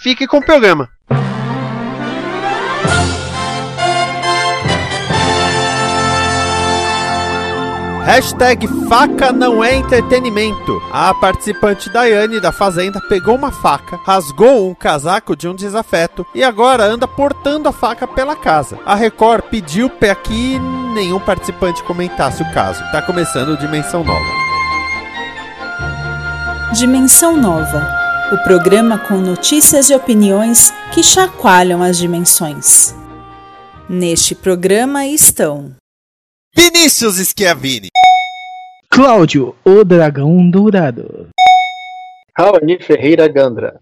fique com o programa. Hashtag faca não é entretenimento. A participante Daiane da Fazenda pegou uma faca, rasgou um casaco de um desafeto e agora anda portando a faca pela casa. A Record pediu para que nenhum participante comentasse o caso. Tá começando Dimensão Nova. Dimensão Nova o programa com notícias e opiniões que chacoalham as dimensões. Neste programa estão Vinícius Schiavini, Cláudio, o dragão dourado. Raoni Ferreira Gandra.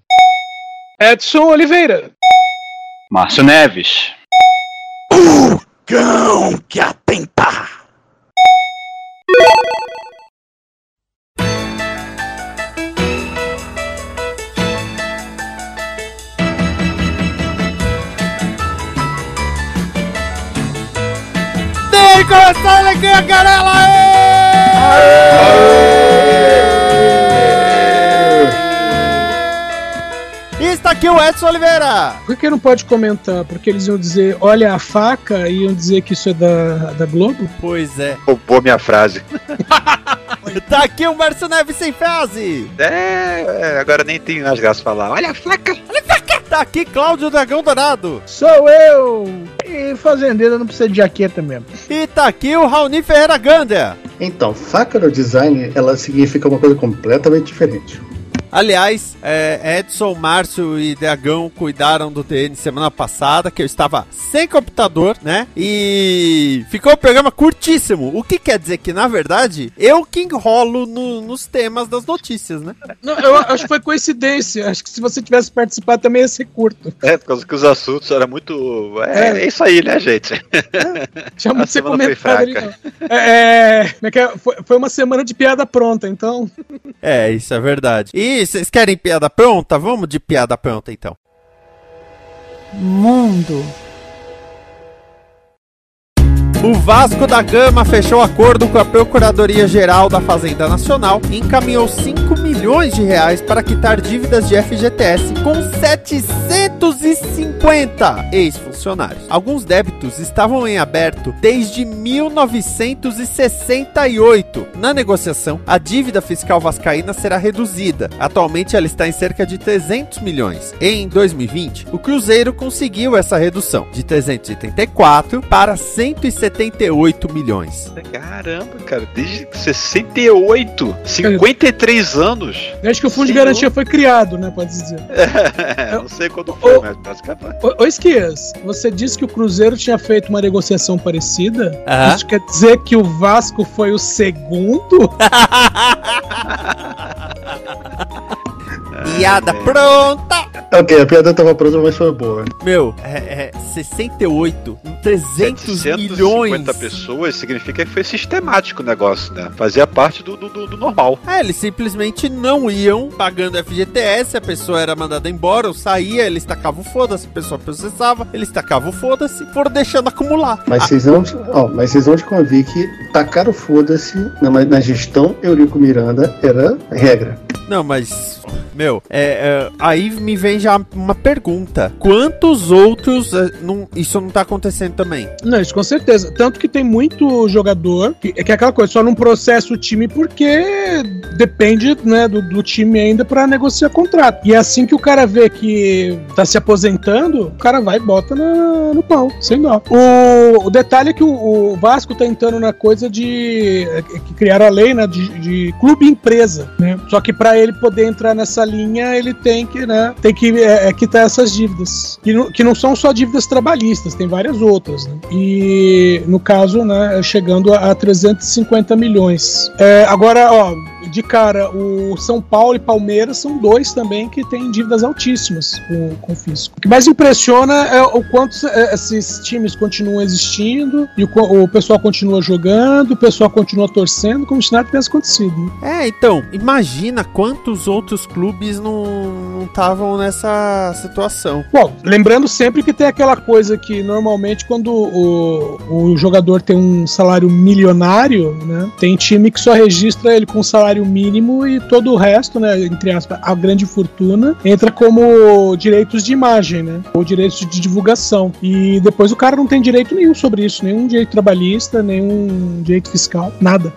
Edson Oliveira. Márcio Neves. O cão que atenta. Tem começando aqui a canela! E está aqui o Edson Oliveira! Por que não pode comentar? Porque eles iam dizer, olha a faca, e iam dizer que isso é da, da Globo? Pois é. Roubou minha frase. Tá aqui o Márcio Neves sem frase! É, agora nem tem mais graça falar. Olha a faca! Tá aqui Cláudio Dragão Dourado! Sou eu! E fazendeiro não precisa de jaqueta mesmo. E tá aqui o Raoni Ferreira Gander! Então, faca no design, ela significa uma coisa completamente diferente. Aliás, é, Edson, Márcio e Dragão cuidaram do TN semana passada, que eu estava sem computador, né? E ficou o programa curtíssimo. O que quer dizer que, na verdade, eu que enrolo no- nos temas das notícias, né? Não, eu acho que foi coincidência. Acho que se você tivesse participado também ia ser curto. É, por causa que os assuntos eram muito. É, é isso aí, né, gente? Tinha muito ser semana foi comentado ali. É, é, é é? Foi, foi uma semana de piada pronta, então. É, isso é verdade. E vocês querem piada pronta? Vamos de piada pronta, então. Mundo. O Vasco da Gama fechou acordo com a Procuradoria-Geral da Fazenda Nacional e encaminhou 5 milhões de reais para quitar dívidas de FGTS com 750 ex-funcionários. Alguns débitos estavam em aberto desde 1968. Na negociação, a dívida fiscal vascaína será reduzida. Atualmente ela está em cerca de 300 milhões. Em 2020, o Cruzeiro conseguiu essa redução de 384 para 178 milhões. Caramba, cara, desde 68, 53 anos. Desde que o fundo de garantia foi criado, né? Pode dizer. não sei quando foi, Ô, mas basicamente. Ô, ô Esquias, você disse que o Cruzeiro tinha feito uma negociação parecida? Aham. Isso quer dizer que o Vasco foi o segundo? Piada pronta! Ok, a piada tava pronta, mas foi boa. Meu, é, é 68 em 300 750 milhões. pessoas significa que foi sistemático o negócio, né? Fazia parte do, do, do- normal. É, eles simplesmente não iam pagando FGTS, a pessoa era mandada embora, ou saía, eles tacavam o foda-se, a pessoa processava, eles tacavam o foda-se, foram deixando acumular. Mas vocês não, ó, mas vocês vão te convir que tacar o foda-se na, na gestão Eurico Miranda era regra. Não, mas, meu, é, é, aí me vem já uma pergunta: quantos outros é, não- isso não tá acontecendo também? Não, isso com certeza. Tanto que tem muito jogador que, que é aquela coisa, só não processa o time porque depende né, do, do time ainda pra negociar contrato. E é assim que o cara vê que tá se aposentando, o cara vai e bota na- no pau, sem dó. O, o detalhe é que o, o Vasco tá entrando na coisa de. é, que a lei né, de, de clube-empresa, né? Só que pra ele poder entrar nessa linha, ele tem que, né, tem que é, é, quitar essas dívidas. Que não, que não são só dívidas trabalhistas, tem várias outras, né? E no caso, né, chegando a, a 350 milhões. É, agora, ó, de cara, o São Paulo e Palmeiras são dois também que têm dívidas altíssimas com, com o fisco. O que mais impressiona é o quanto é, esses times continuam existindo e o, o pessoal continua jogando, o pessoal continua torcendo como se nada tivesse acontecido. Né? É, então, imagina quantos outros clubes não estavam nessa situação. Bom, lembrando sempre que tem aquela coisa que normalmente quando o, o jogador tem um salário milionário, né, tem time que só registra ele com salário mínimo e todo o resto, né, entre aspas, a grande fortuna, entra como direitos de imagem, né, ou direitos de divulgação. E depois o cara não tem direito nenhum sobre isso, nenhum direito trabalhista, nenhum direito fiscal, nada.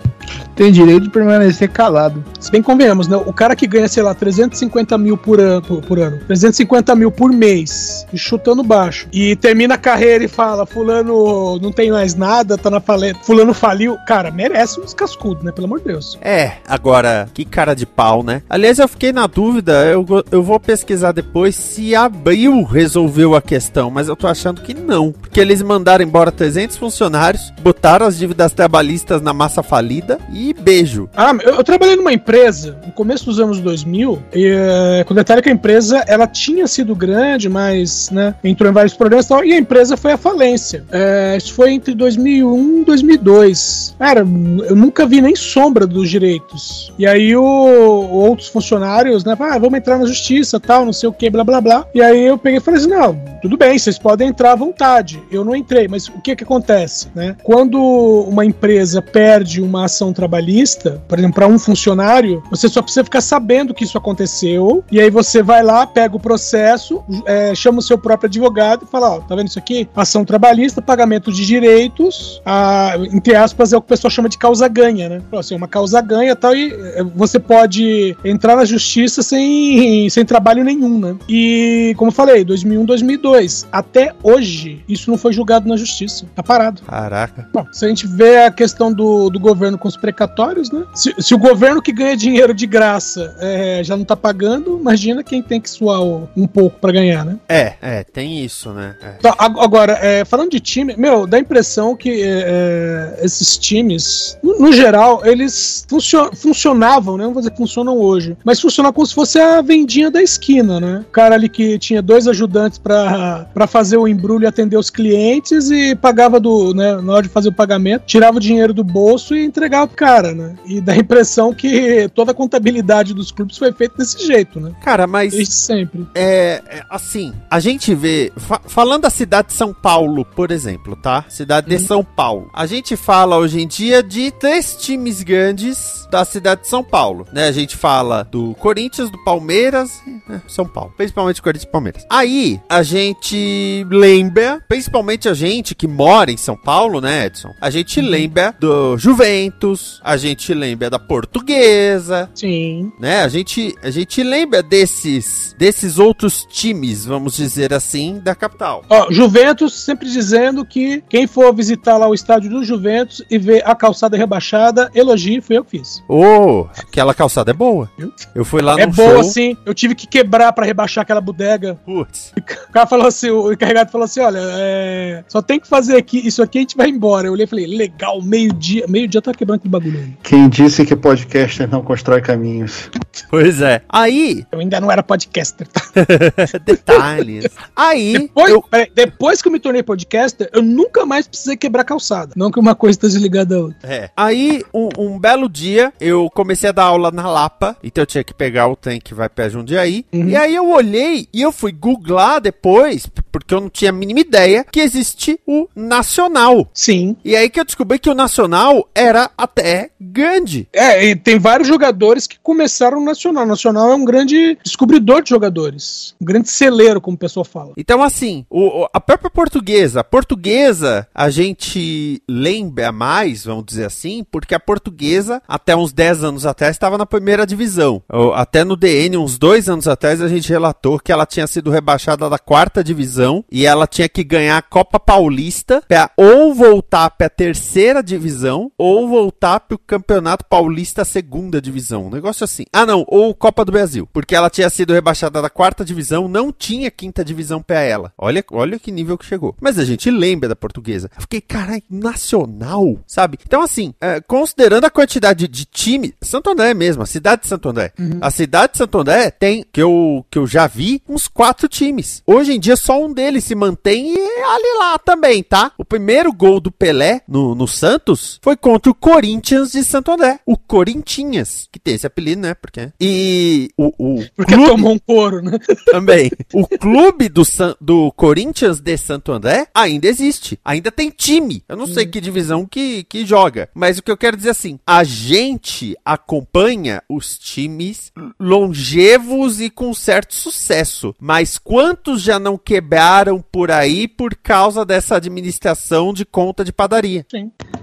Tem direito de permanecer calado. Se bem convenhamos, né? O cara que ganha, sei lá, 350 mil por ano, por, por ano 350 mil por mês, chutando baixo, e termina a carreira e fala: Fulano não tem mais nada, tá na falência, Fulano faliu. Cara, merece uns cascudos, né? Pelo amor de Deus. É, agora, que cara de pau, né? Aliás, eu fiquei na dúvida, eu, eu vou pesquisar depois se Abril resolveu a questão, mas eu tô achando que não. Porque eles mandaram embora 300 funcionários, botaram as dívidas trabalhistas na massa falida e beijo. Ah, eu, eu trabalhei numa empresa no começo dos anos 2000, e, é, com detalhe que a empresa ela tinha sido grande, mas né, entrou em vários problemas e tal, e a empresa foi à falência. É, isso foi entre 2001 e 2002. Cara, eu nunca vi nem sombra dos direitos. E aí o, outros funcionários, né, ah, vamos entrar na justiça, tal, não sei o que, blá blá blá. E aí eu peguei e falei assim, não, tudo bem, vocês podem entrar à vontade. Eu não entrei, mas o que que acontece, né? Quando uma empresa perde uma ação trabalhista, por exemplo, para um funcionário, você só precisa ficar sabendo que isso aconteceu, e aí você vai lá, pega o processo, é, chama o seu próprio advogado e fala, ó, tá vendo isso aqui? Ação trabalhista, pagamento de direitos, a, entre aspas, é o que o pessoal chama de causa ganha, né? Assim, uma causa ganha tal, e é, você pode entrar na justiça sem, sem trabalho nenhum, né? E, como eu falei, 2001, 2002, até hoje, isso não foi julgado na justiça, tá parado. Caraca. Bom, se a gente vê a questão do, do governo com os precatórios, né? Se, se o governo que ganha dinheiro de graça é, já não tá pagando, imagina quem tem que suar um pouco para ganhar, né? É, é, tem isso, né? É. Então, agora, é, falando de time, meu, dá a impressão que é, é esses times, no, no geral, eles funcio funcionavam, né? Não vou dizer que funcionam hoje, mas funcionam como se fosse a vendinha da esquina, né? O cara ali que tinha dois ajudantes para fazer o embrulho e atender os clientes e pagava do, né, na hora de fazer o pagamento, tirava o dinheiro do bolso e entregava pro cara, né? E dá a impressão que toda a contabilidade dos clubes foi feita desse jeito, né? Cara, mas. Desde sempre. É, é assim, a gente vê. Fa falando da cidade de São Paulo, por exemplo, tá? Cidade de uhum. São Paulo. A gente fala hoje em dia de três times grandes da cidade de São Paulo, né? A gente fala do Corinthians, do Palmeiras, né? São Paulo. Principalmente Corinthians e Palmeiras. Aí, a gente lembra, principalmente a gente que mora em São Paulo, né, Edson? A gente uhum. lembra do Juventus, a gente lembra da Portuguesa. Sim. Né? A gente, a gente lembra desses, desses outros times, vamos dizer assim, da capital. Ó, Juventus sempre dizendo que quem for visitar lá o estádio do Juventus e ver a calçada rebaixada, elogie, foi eu que fiz. Oh, aquela calçada é boa. Eu fui lá é no É boa, show. sim. Eu tive que quebrar para rebaixar aquela bodega. Putz. O cara falou assim, o encarregado falou assim, olha, é... só tem que fazer aqui, isso aqui a gente vai embora. Eu olhei e falei, legal, meio-dia, meio-dia tá quebrando aquele bagulho aí. Quem disse que podcaster não constrói caminhos? Pois é. Aí... Eu ainda não era podcaster, tá? Detalhes. Aí... Depois, eu... peraí, depois que eu me tornei podcaster, eu nunca mais precisei quebrar calçada. Não que uma coisa esteja ligada a outra. É. Aí, um, um, belo dia, eu comecei a dar aula na Lapa, então eu tinha que pegar o trem que vai pra Jundiaí. Uhum. E aí eu olhei e eu fui googlar depois, porque eu não tinha a mínima ideia que existe o Nacional. Sim. E aí que eu descobri que o Nacional era até grande. É, e tem vários jogadores que começaram no Nacional. O Nacional é um grande descobridor de jogadores. Um grande celeiro, como o pessoal fala. Então, assim, o, a própria portuguesa. A portuguesa, a gente lembra mais, vamos dizer assim, porque a portuguesa, até uns 10 anos atrás, estava na primeira divisão. Até no DN, uns dois anos atrás, a gente relatou que ela tinha sido rebaixada da quarta divisão e ela tinha que ganhar a Copa Paulista pra ou voltar pra terceira divisão ou voltar pro Campeonato Paulista segunda divisão. Um negócio assim. Ah, não, ou Copa do Brasil, porque ela tinha sido rebaixada da quarta divisão, não tinha quinta divisão pra ela. Olha, olha que nível que chegou. Mas a gente lembra da portuguesa. Eu fiquei, caralho, nacional, sabe? Então, assim, é, considerando a quantidade de time, Santo André mesmo, a cidade de Santo André. A cidade de Santo André tem, que eu, que eu já vi, uns quatro times. Hoje em dia, só um deles se mantém e é ali lá também, tá? O primeiro gol do Pelé no, no Santos foi contra o Corinthians de Santo André. O Corintinhas, que tem esse apelido, né? Porque... E o, o Porque clube- tomou um couro, né? também. O clube do, San- do Corinthians de Santo André ainda existe. Ainda tem time. Eu não sei que divisão que, que joga. Mas o que eu quero dizer assim: a gente acompanha os times longevos e com certo sucesso. Mas quantos já não quebraram por aí por causa dessa administração de conta de padaria?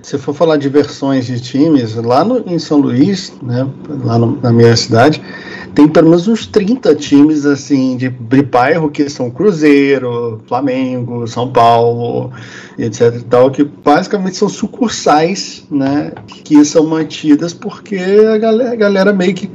Se for falar de versões de times, lá no, em São Luís, né, lá no- na minha cidade, tem pelo menos uns 30 times assim de, de bairro que são Cruzeiro, Flamengo, São Paulo, etc e tal, que basicamente são sucursais, né, que são mantidas porque a galera, a galera meio que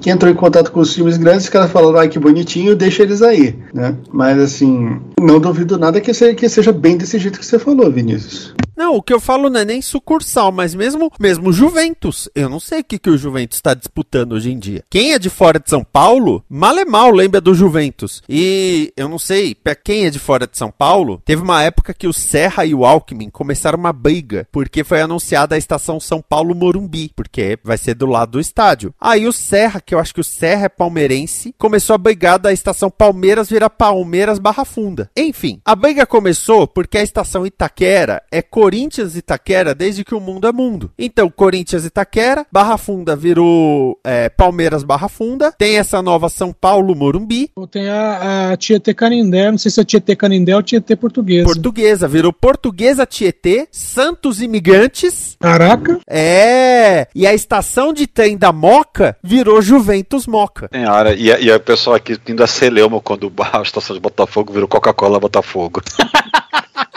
que entrou em contato com os times grandes, os caras falaram, ai que bonitinho, deixa eles aí, né? Mas assim, não duvido nada que seja, que seja bem desse jeito que você falou, Vinícius. Não, o que eu falo não é nem sucursal, mas mesmo mesmo Juventus. Eu não sei o que, que o Juventus está disputando hoje em dia. Quem é de fora de São Paulo, mal é mal lembra do Juventus. E eu não sei, pra quem é de fora de São Paulo, teve uma época que o Serra e o Alckmin começaram uma briga, porque foi anunciada a estação São Paulo Morumbi, porque vai ser do lado do estádio. Aí o Serra, que eu acho que o Serra é palmeirense, começou a brigar da estação Palmeiras virar Palmeiras Barra Funda. Enfim, a briga começou porque a estação Itaquera é Corinthians Itaquera desde que o mundo é mundo. Então, Corinthians Itaquera, Barra Funda virou é, Palmeiras Barra Funda, tem essa nova São Paulo Morumbi, Ou Tem a, a Tietê Canindé, não sei se é Tietê Canindé ou Tietê Portuguesa. Portuguesa, virou Portuguesa Tietê, Santos Imigrantes, Caraca, é, e a estação de trem da Moca virou Juventus Moca. Senhora, e, a- e a pessoa aqui indo a Celeuma quando a estação de Botafogo virou Coca-Cola Botafogo.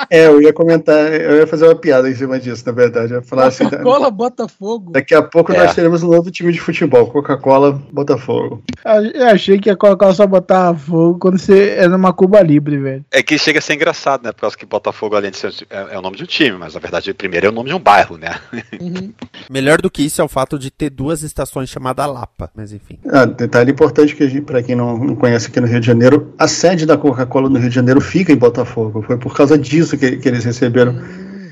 É, eu ia comentar, eu ia fazer uma piada em cima disso, na verdade. Eu ia falar assim, Coca-Cola Botafogo. daqui a pouco É. nós teremos um novo time de futebol, Coca-Cola, Botafogo. Eu achei que ia colocar só botar fogo quando você é numa Cuba Libre, velho. É que chega a ser engraçado, né? Por causa que Botafogo, além de ser. É, é o nome de um time, mas na verdade o primeiro é o nome de um bairro, né? Uhum. Melhor do que isso é o fato de ter duas estações chamadas Lapa, mas enfim. Ah, detalhe importante que para quem não, não conhece aqui no Rio de Janeiro, a sede da Coca-Cola no Rio de Janeiro fica em Botafogo. Foi por causa disso que, que eles receberam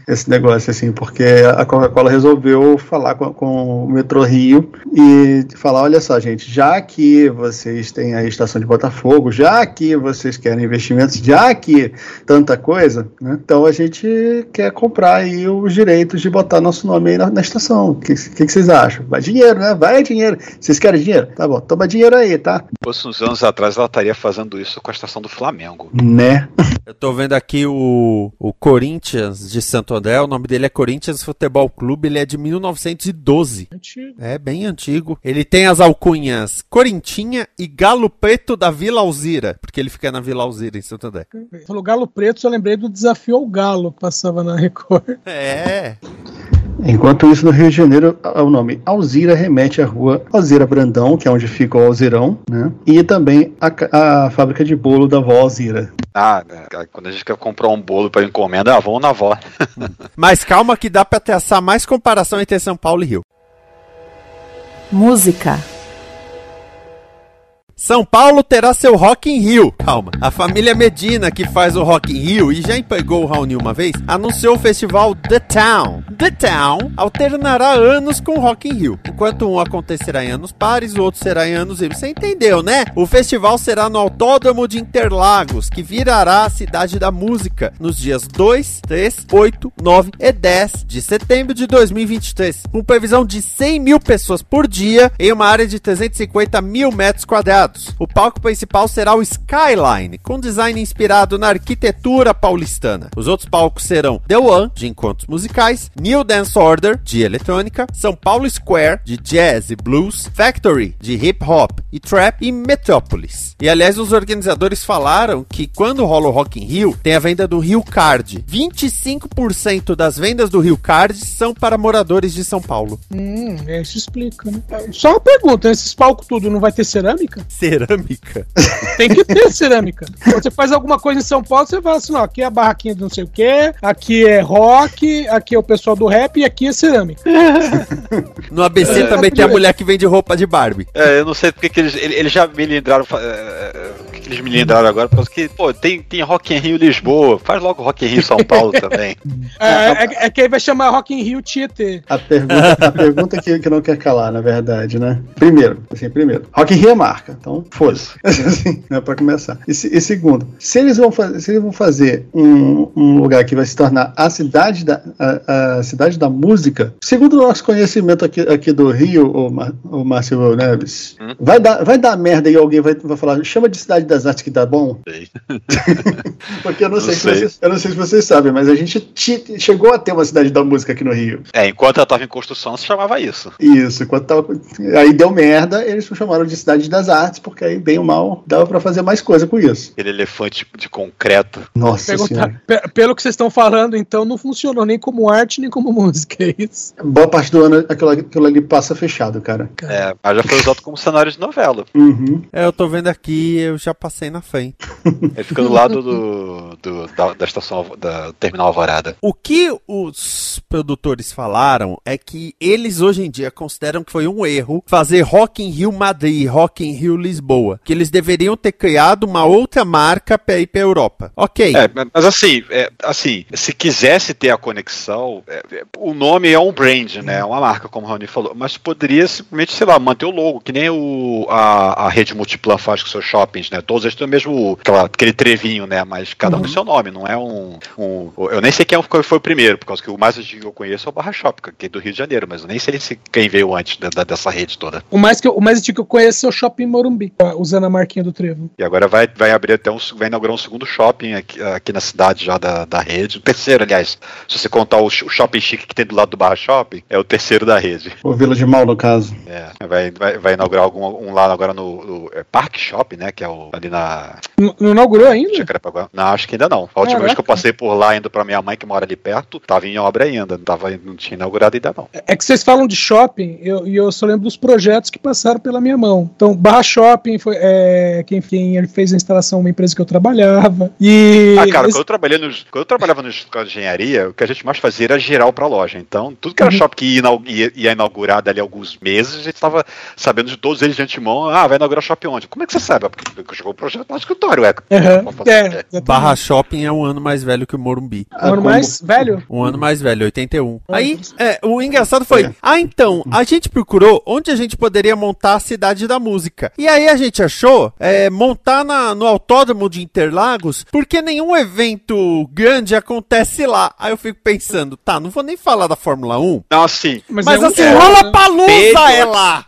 esse negócio, assim, porque a Coca-Cola resolveu falar com, com o Metrô Rio e falar, olha só, gente, já que vocês têm a estação de Botafogo, já que vocês querem investimentos, já que tanta coisa, né, então a gente quer comprar aí os direitos de botar nosso nome aí na, na estação. O que, que, que vocês acham? Vai dinheiro, né? Vai dinheiro. Vocês querem dinheiro? Tá bom, toma dinheiro aí, tá? Fosse uns anos atrás, ela estaria fazendo isso com a estação do Flamengo. Né? Eu tô vendo aqui o, o Corinthians de Santo André, o nome dele é Corinthians Futebol Clube, ele é de 1912. Antigo. É bem antigo. Ele tem as alcunhas Corintinha e Galo Preto da Vila Alzira, porque ele fica na Vila Alzira em Santo André. Falou Galo Preto, só lembrei do desafio ao Galo que passava na Record. É. Enquanto isso, no Rio de Janeiro, o nome Alzira remete à rua Alzira Brandão, que é onde fica o Alzirão, né? E também a, a fábrica de bolo da vó Alzira. Ah, né? quando a gente quer comprar um bolo para encomenda, ah, vamos na avó. Mas calma que dá pra traçar mais comparação entre São Paulo e Rio. Música. São Paulo terá seu Rock in Rio. Calma. A família Medina, que faz o Rock in Rio e já empregou o Raoni uma vez, anunciou o festival The Town. The Town alternará anos com o Rock in Rio. Enquanto um acontecerá em anos pares, o outro será em anos ímpares. Você entendeu, né? O festival será no Autódromo de Interlagos, que virará a cidade da música nos dias 2, 3, 8, 9 e 10 de setembro de 2023, com previsão de 100 mil pessoas por dia em uma área de 350 mil metros quadrados. O palco principal será o Skyline, com design inspirado na arquitetura paulistana. Os outros palcos serão The One, de encontros musicais, New Dance Order, de eletrônica, São Paulo Square, de jazz e blues, Factory, de hip hop e trap, e Metropolis. E aliás, os organizadores falaram que quando rola o Rock in Rio, tem a venda do Rio Card. 25% das vendas do Rio Card são para moradores de São Paulo. Hum, é, isso explica, né? Só uma pergunta, esses palcos tudo não vai ter cerâmica? Cerâmica? Tem que ter cerâmica. Quando você faz alguma coisa em São Paulo, você fala assim, ó, aqui é a barraquinha de não sei o quê, aqui é rock, aqui é o pessoal do rap e aqui é cerâmica. No ABC É. também tem a mulher que vende roupa de Barbie. É, eu não sei porque que eles, ele- eles já me lembraram. fa- é, Por que eles me lembraram agora? Porque, que, pô, tem, tem Rock in Rio Lisboa. Faz logo Rock in Rio São Paulo também. É, é, é que aí vai chamar Rock in Rio Tietê. A pergunta, a pergunta que, que não quer calar, na verdade, né? Primeiro, assim, primeiro, Rock in Rio é marca, então foda-se. Assim, né, pra começar. E, e segundo, se eles vão, fa- se eles vão fazer um, um lugar que vai se tornar a cidade da, a, a cidade da música, segundo o nosso conhecimento aqui, aqui do Rio, o, Mar, o Márcio Neves, Hum? vai, dar, vai dar merda e alguém vai, vai falar, chama de cidade das artes que dá bom? Sei. Porque eu não, Não sei, se sei. vocês, eu não sei se vocês sabem, mas a gente chegou a ter uma cidade da música aqui no Rio. É, enquanto ela tava em construção, se chamava isso. Isso, quando tava, aí deu merda, eles chamaram de Cidade das Artes, porque aí, bem ou mal, dava pra fazer mais coisa com isso. Aquele elefante de concreto. Nossa senhora. pe- pelo que vocês estão falando, então, não funcionou nem como arte, nem como música, é isso? Boa parte do ano aquilo, aquilo ali passa fechado, cara. É, mas já foi usado como cenário de novela. Uhum. É, eu tô vendo aqui, eu já passei na frente. Ele fica do lado do, do- da, da estação da Terminal Alvorada. O que os produtores falaram é que eles hoje em dia consideram que foi um erro fazer Rock in Rio Madrid, Rock in Rio Lisboa, que eles deveriam ter criado uma outra marca para ir para Europa. Ok. É, mas assim, é, assim, se quisesse ter a conexão, é, é, o nome é um brand, né? É uma marca, como o Raoni falou, mas poderia simplesmente, sei lá, manter o logo, que nem o, a, a rede Multiplan faz com seus shoppings, né? Todos eles têm o mesmo, aquela, aquele trevinho, né? Mas cada um tem seu nome, não é um, um- Eu nem sei quem foi, foi o primeiro, por causa que o mais antigo que eu conheço é o Barra Shop, que é do Rio de Janeiro, mas eu nem sei se quem veio antes da- da- dessa rede toda. O mais, que eu, o mais antigo que eu conheço é o Shopping Morumbi, tá? usando a marquinha do trevo. E agora vai, vai abrir até um, vai inaugurar um segundo shopping aqui, aqui na cidade já da, da rede. O terceiro, aliás. Se você contar o, o shopping chique que tem do lado do Barra Shopping, é o terceiro da rede. O Vila de Mal, no caso. É, vai, vai, vai inaugurar algum, um lá agora no, no é, Park Shopping, né? Que é o, ali na Não, não inaugurou ainda? Não, acho que ainda não. A última vez que eu passei por lá indo pra minha mãe, que mora ali perto, tava em obra ainda. Não, tava, não tinha inaugurado ainda não. É que vocês falam de shopping, eu- e eu, só lembro dos projetos que passaram pela minha mão. Então, Barra Shopping foi é, quem, quem ele fez a instalação uma empresa que eu trabalhava. E Ah, cara, esse- quando eu trabalhei nos, quando eu trabalhava no escola de engenharia, o que a gente mais fazia era geral pra loja. Então, tudo que era Uhum. shopping que ia, ia, ia inaugurar dali a alguns meses, a gente estava sabendo de todos eles de antemão. Ah, vai inaugurar shopping onde? Como é que você sabe? Porque chegou o projeto no escritório, é. Fazer é. Barra Shopping é um ano mais velho que o Morumbi. Um ano mais velho? Um ano mais velho, 81. Ah, Aí, é, o engraçado foi, ah, então, a gente procurou onde a gente poderia montar a cidade da música. E aí a gente achou é, montar na- no autódromo de Interlagos, porque nenhum evento grande acontece lá. Aí eu fico pensando, tá, não vou nem falar da Fórmula 1, Não, assim. mas, é um- assim, é, rola palusa Beijo. é lá!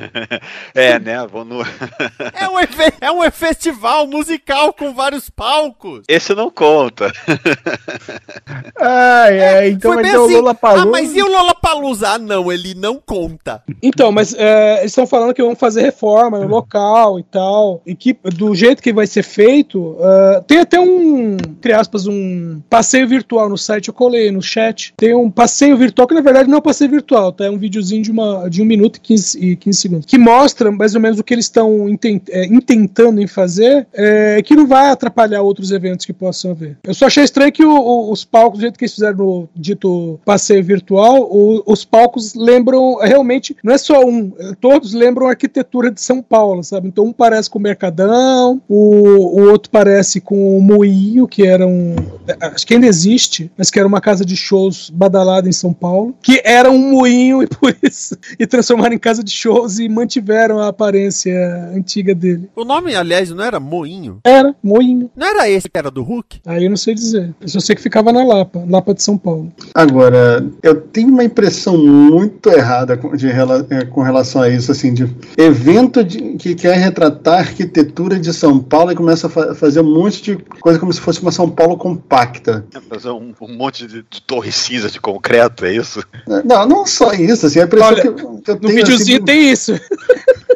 é, né? Vou no... É um, eve- é um festival musical com vários palcos. Esse não conta. Ai, ai, então vai bem ter o assim, Lula Ah, mas e o Lollapalooza? Ah, não, ele não conta. Então, mas é, eles estão falando que vão fazer reforma local e tal. E que do jeito que vai ser feito, ah, tem até um, entre aspas, um passeio virtual no site, eu colei no chat. Tem um passeio virtual, que na verdade não é um passeio virtual, tá? É um videozinho de, uma, de um minuto e 15, e 15 segundos. Que mostra mais ou menos o que eles estão é, intentando em fazer, é, que não vai atrapalhar outros eventos que possam haver. Eu só achei estranho que o- o- os palcos, do jeito que eles fizeram no dito passeio virtual, o- os palcos lembram realmente, não é só um, é, todos lembram a arquitetura de São Paulo, sabe? Então um parece com o Mercadão, o, o outro parece com o Moinho, que era um. Acho que ainda existe, mas que era uma casa de shows badalada em São Paulo, que era um moinho e por isso. E transformaram em casa de shows e mantiveram a aparência antiga dele. O nome, aliás, não era Moinho? Era, moinho. Não era esse que era do Hulk? Aí eu não sei dizer. Eu só sei que ficava na Lapa, Lapa de São Paulo. Agora, eu tenho uma impressão muito errada com, de eh, com relação a isso, assim, de evento de que, que quer retratar a arquitetura de São Paulo e começa a fa fazer um monte de coisa como se fosse uma São Paulo compacta. Fazer um, um monte de, de torre cinza de concreto, é isso? Não, não só isso, assim, impressão Olha, que eu, que eu No tenho, videozinho assim, tem isso.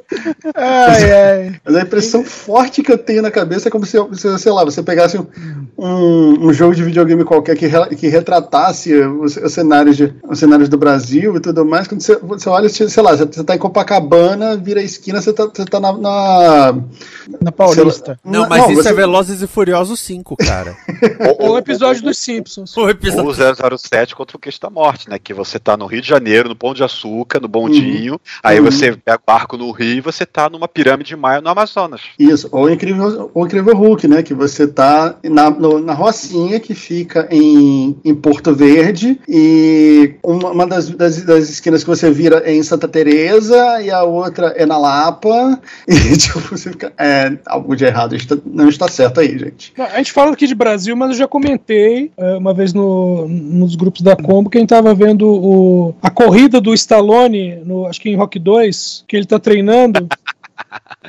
Ai, ai. Mas a impressão forte que eu tenho na cabeça é como se, se, sei lá, você pegasse um, um, um jogo de videogame qualquer que, re- que retratasse os, os cenários de, os cenários do Brasil e tudo mais. Quando você, você olha, sei lá, você, você tá em Copacabana, vira a esquina, você tá, você tá na. na Na Paulista. Não, na- mas isso você- é Velozes e Furiosos 5, cara. Ou o episódio dos Simpsons. o episódio... Ou 007 contra o queixo da morte, né? Que você tá no Rio de Janeiro, no Pão de Açúcar, no Bondinho, aí Uhum. você pega o barco no Rio você tá numa pirâmide maia no Amazonas. Isso, ou o incrível, o incrível Hulk, né? Que você tá na, no- na Rocinha, que fica em, em Porto Verde, e uma, uma das, das, das esquinas que você vira é em Santa Teresa e a outra é na Lapa. E tipo, você fica. É, algo de errado está- não está certo aí, gente. Não, A gente fala aqui de Brasil, mas eu já comentei eh, uma vez no, nos grupos da Combo que a gente tava vendo o, a corrida do Stallone, no, acho que em Rock 2, que ele tá treinando. Entendi.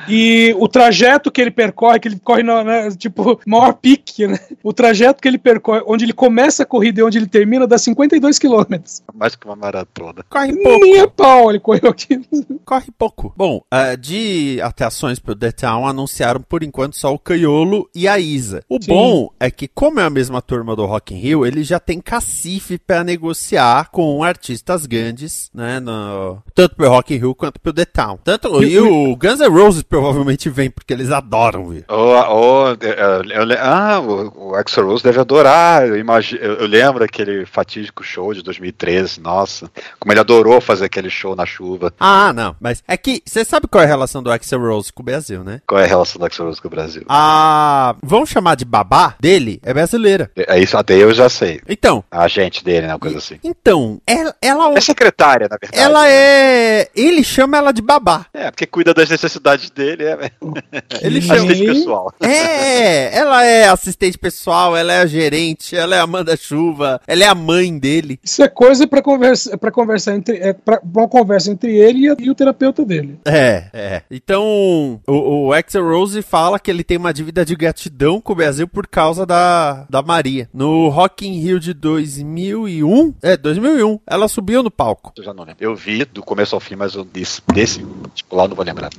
E o trajeto que ele percorre, que ele corre na, né, tipo, maior pique, né? O trajeto que ele percorre, onde ele começa a corrida e onde ele termina, dá 52 quilômetros. Mais que uma maratona. Corre pouco. Nem a pau ele correu aqui. Corre pouco. Bom, ah, de atrações pro The Town, anunciaram por enquanto só o Caiolo e a Isa. O Sim. bom é que, como é a mesma turma do Rock in Rio, ele já tem cacife pra negociar com artistas grandes, né? no- tanto pro Rock in Rio quanto pro The Town. Tanto, e o Guns N' Roses provavelmente vem, porque eles adoram vir. Oh, oh, eu- eu ah, o, o Axl Rose deve adorar. Eu, imagi- eu, eu lembro aquele fatídico show de 2013. Nossa, como ele adorou fazer aquele show na chuva. Ah, não. Mas é que você sabe qual é a relação do Axel Rose com o Brasil, né? Qual é a relação do Axl Rose com o Brasil? A. Vamos chamar de babá dele? É brasileira. É isso, até eu já sei. Então. A agente dele, né? Uma coisa assim. Então, ela. Ela, É secretária, na verdade. ela né? é. Ele chama ela de babá. É, porque cuida das necessidades dele. É, Ele chama. assistente pessoal. É, ela é assistente pessoal, ela é a gerente, ela é a manda-chuva, ela é a mãe dele. Isso é coisa pra conversa, pra conversar entre. É pra, pra uma conversa entre ele e, e o terapeuta dele. É, é. Então, o, o Axel Rose fala que ele tem uma dívida de gratidão com o Brasil por causa da, da Maria. No Rock in Rio de 2001, é, 2001, ela subiu no palco. Eu já não lembro. Eu vi do começo ao fim, mas eu desse, desse tipo lá eu não vou lembrar.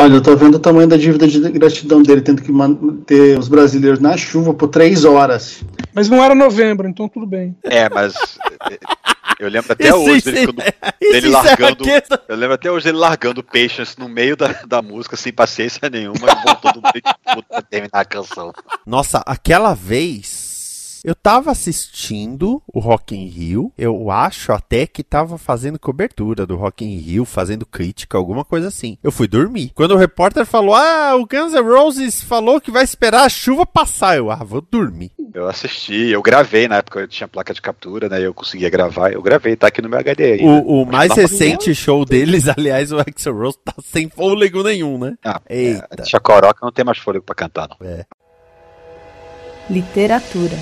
Olha, eu tô vendo o tamanho da dívida de gratidão dele, tendo que manter os brasileiros na chuva por três horas. Mas não era novembro, então tudo bem. É, mas é, eu lembro até Isso, hoje dele, quando- dele encerra largando. Eu lembro até hoje dele largando Patience no meio da, da música, sem paciência nenhuma, e voltou do meio de tudo pra terminar a canção. Nossa, aquela vez. Eu tava assistindo o Rock in Rio. Eu acho até que tava fazendo cobertura do Rock in Rio, fazendo crítica, alguma coisa assim. Eu fui dormir. Quando o repórter falou: "Ah, o Guns N' Roses falou que vai esperar a chuva passar", eu: "Ah, vou dormir". Eu assisti, eu gravei na época, eu tinha placa de captura, né? Eu conseguia gravar, eu gravei, tá aqui no meu HD aí. né? O, o mais recente show deles, aliás, o Axel Rose tá sem fôlego nenhum, né? Ah, Eita. É, Chacoroca não tem mais fôlego pra cantar, não. É. Literatura.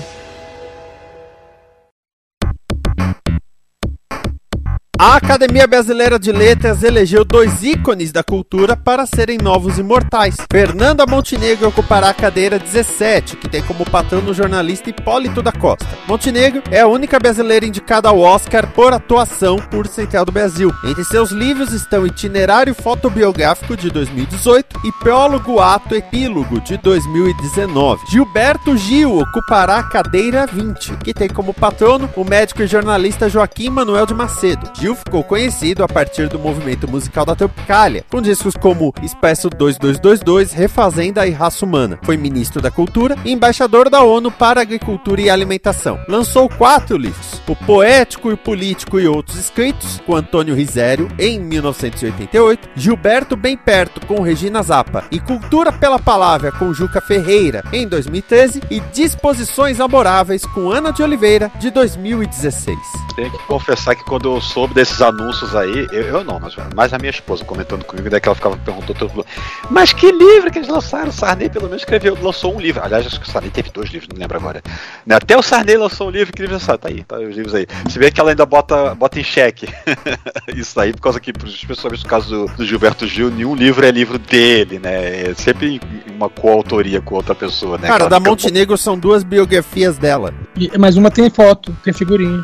A Academia Brasileira de Letras elegeu dois ícones da cultura para serem novos imortais. Fernanda Montenegro ocupará a cadeira 17, que tem como patrono o jornalista Hipólito da Costa. Montenegro é a única brasileira indicada ao Oscar por atuação por Central do Brasil. Entre seus livros estão Itinerário Fotobiográfico de 2018 e Prólogo Ato Epílogo de 2019. Gilberto Gil ocupará a cadeira 20, que tem como patrono o médico e jornalista Joaquim Manuel de Macedo. Gil ficou conhecido a partir do movimento musical da Tropicália, com discos como Expresso 2222, Refazenda e Raça Humana. Foi ministro da Cultura e embaixador da ONU para Agricultura e Alimentação. Lançou quatro livros: O Poético e Político e Outros Escritos, com Antônio Risério, em 1988, Gilberto Bem Perto, com Regina Zappa, e Cultura pela Palavra, com Juca Ferreira, em 2013, e Disposições Amoráveis, com Ana de Oliveira, de 2016. Tenho que confessar que quando eu soube desses anúncios aí, eu, eu não, mas, mas a minha esposa comentando comigo, daí que ela ficava perguntando mas que livro que eles lançaram? O Sarney pelo menos escreveu, lançou um livro. Aliás, acho que o Sarney teve dois livros, não lembro agora. Né, Até o Sarney lançou um livro, que livro lançaram? Tá aí, tá aí os livros aí. Se vê que ela ainda bota, bota em xeque isso aí, por causa que, especialmente no caso do, do Gilberto Gil, nenhum livro é livro dele, né? É sempre uma coautoria com outra pessoa, né? Cara, Ela da Montenegro são duas biografias dela. E- mas uma tem foto, tem figurinha.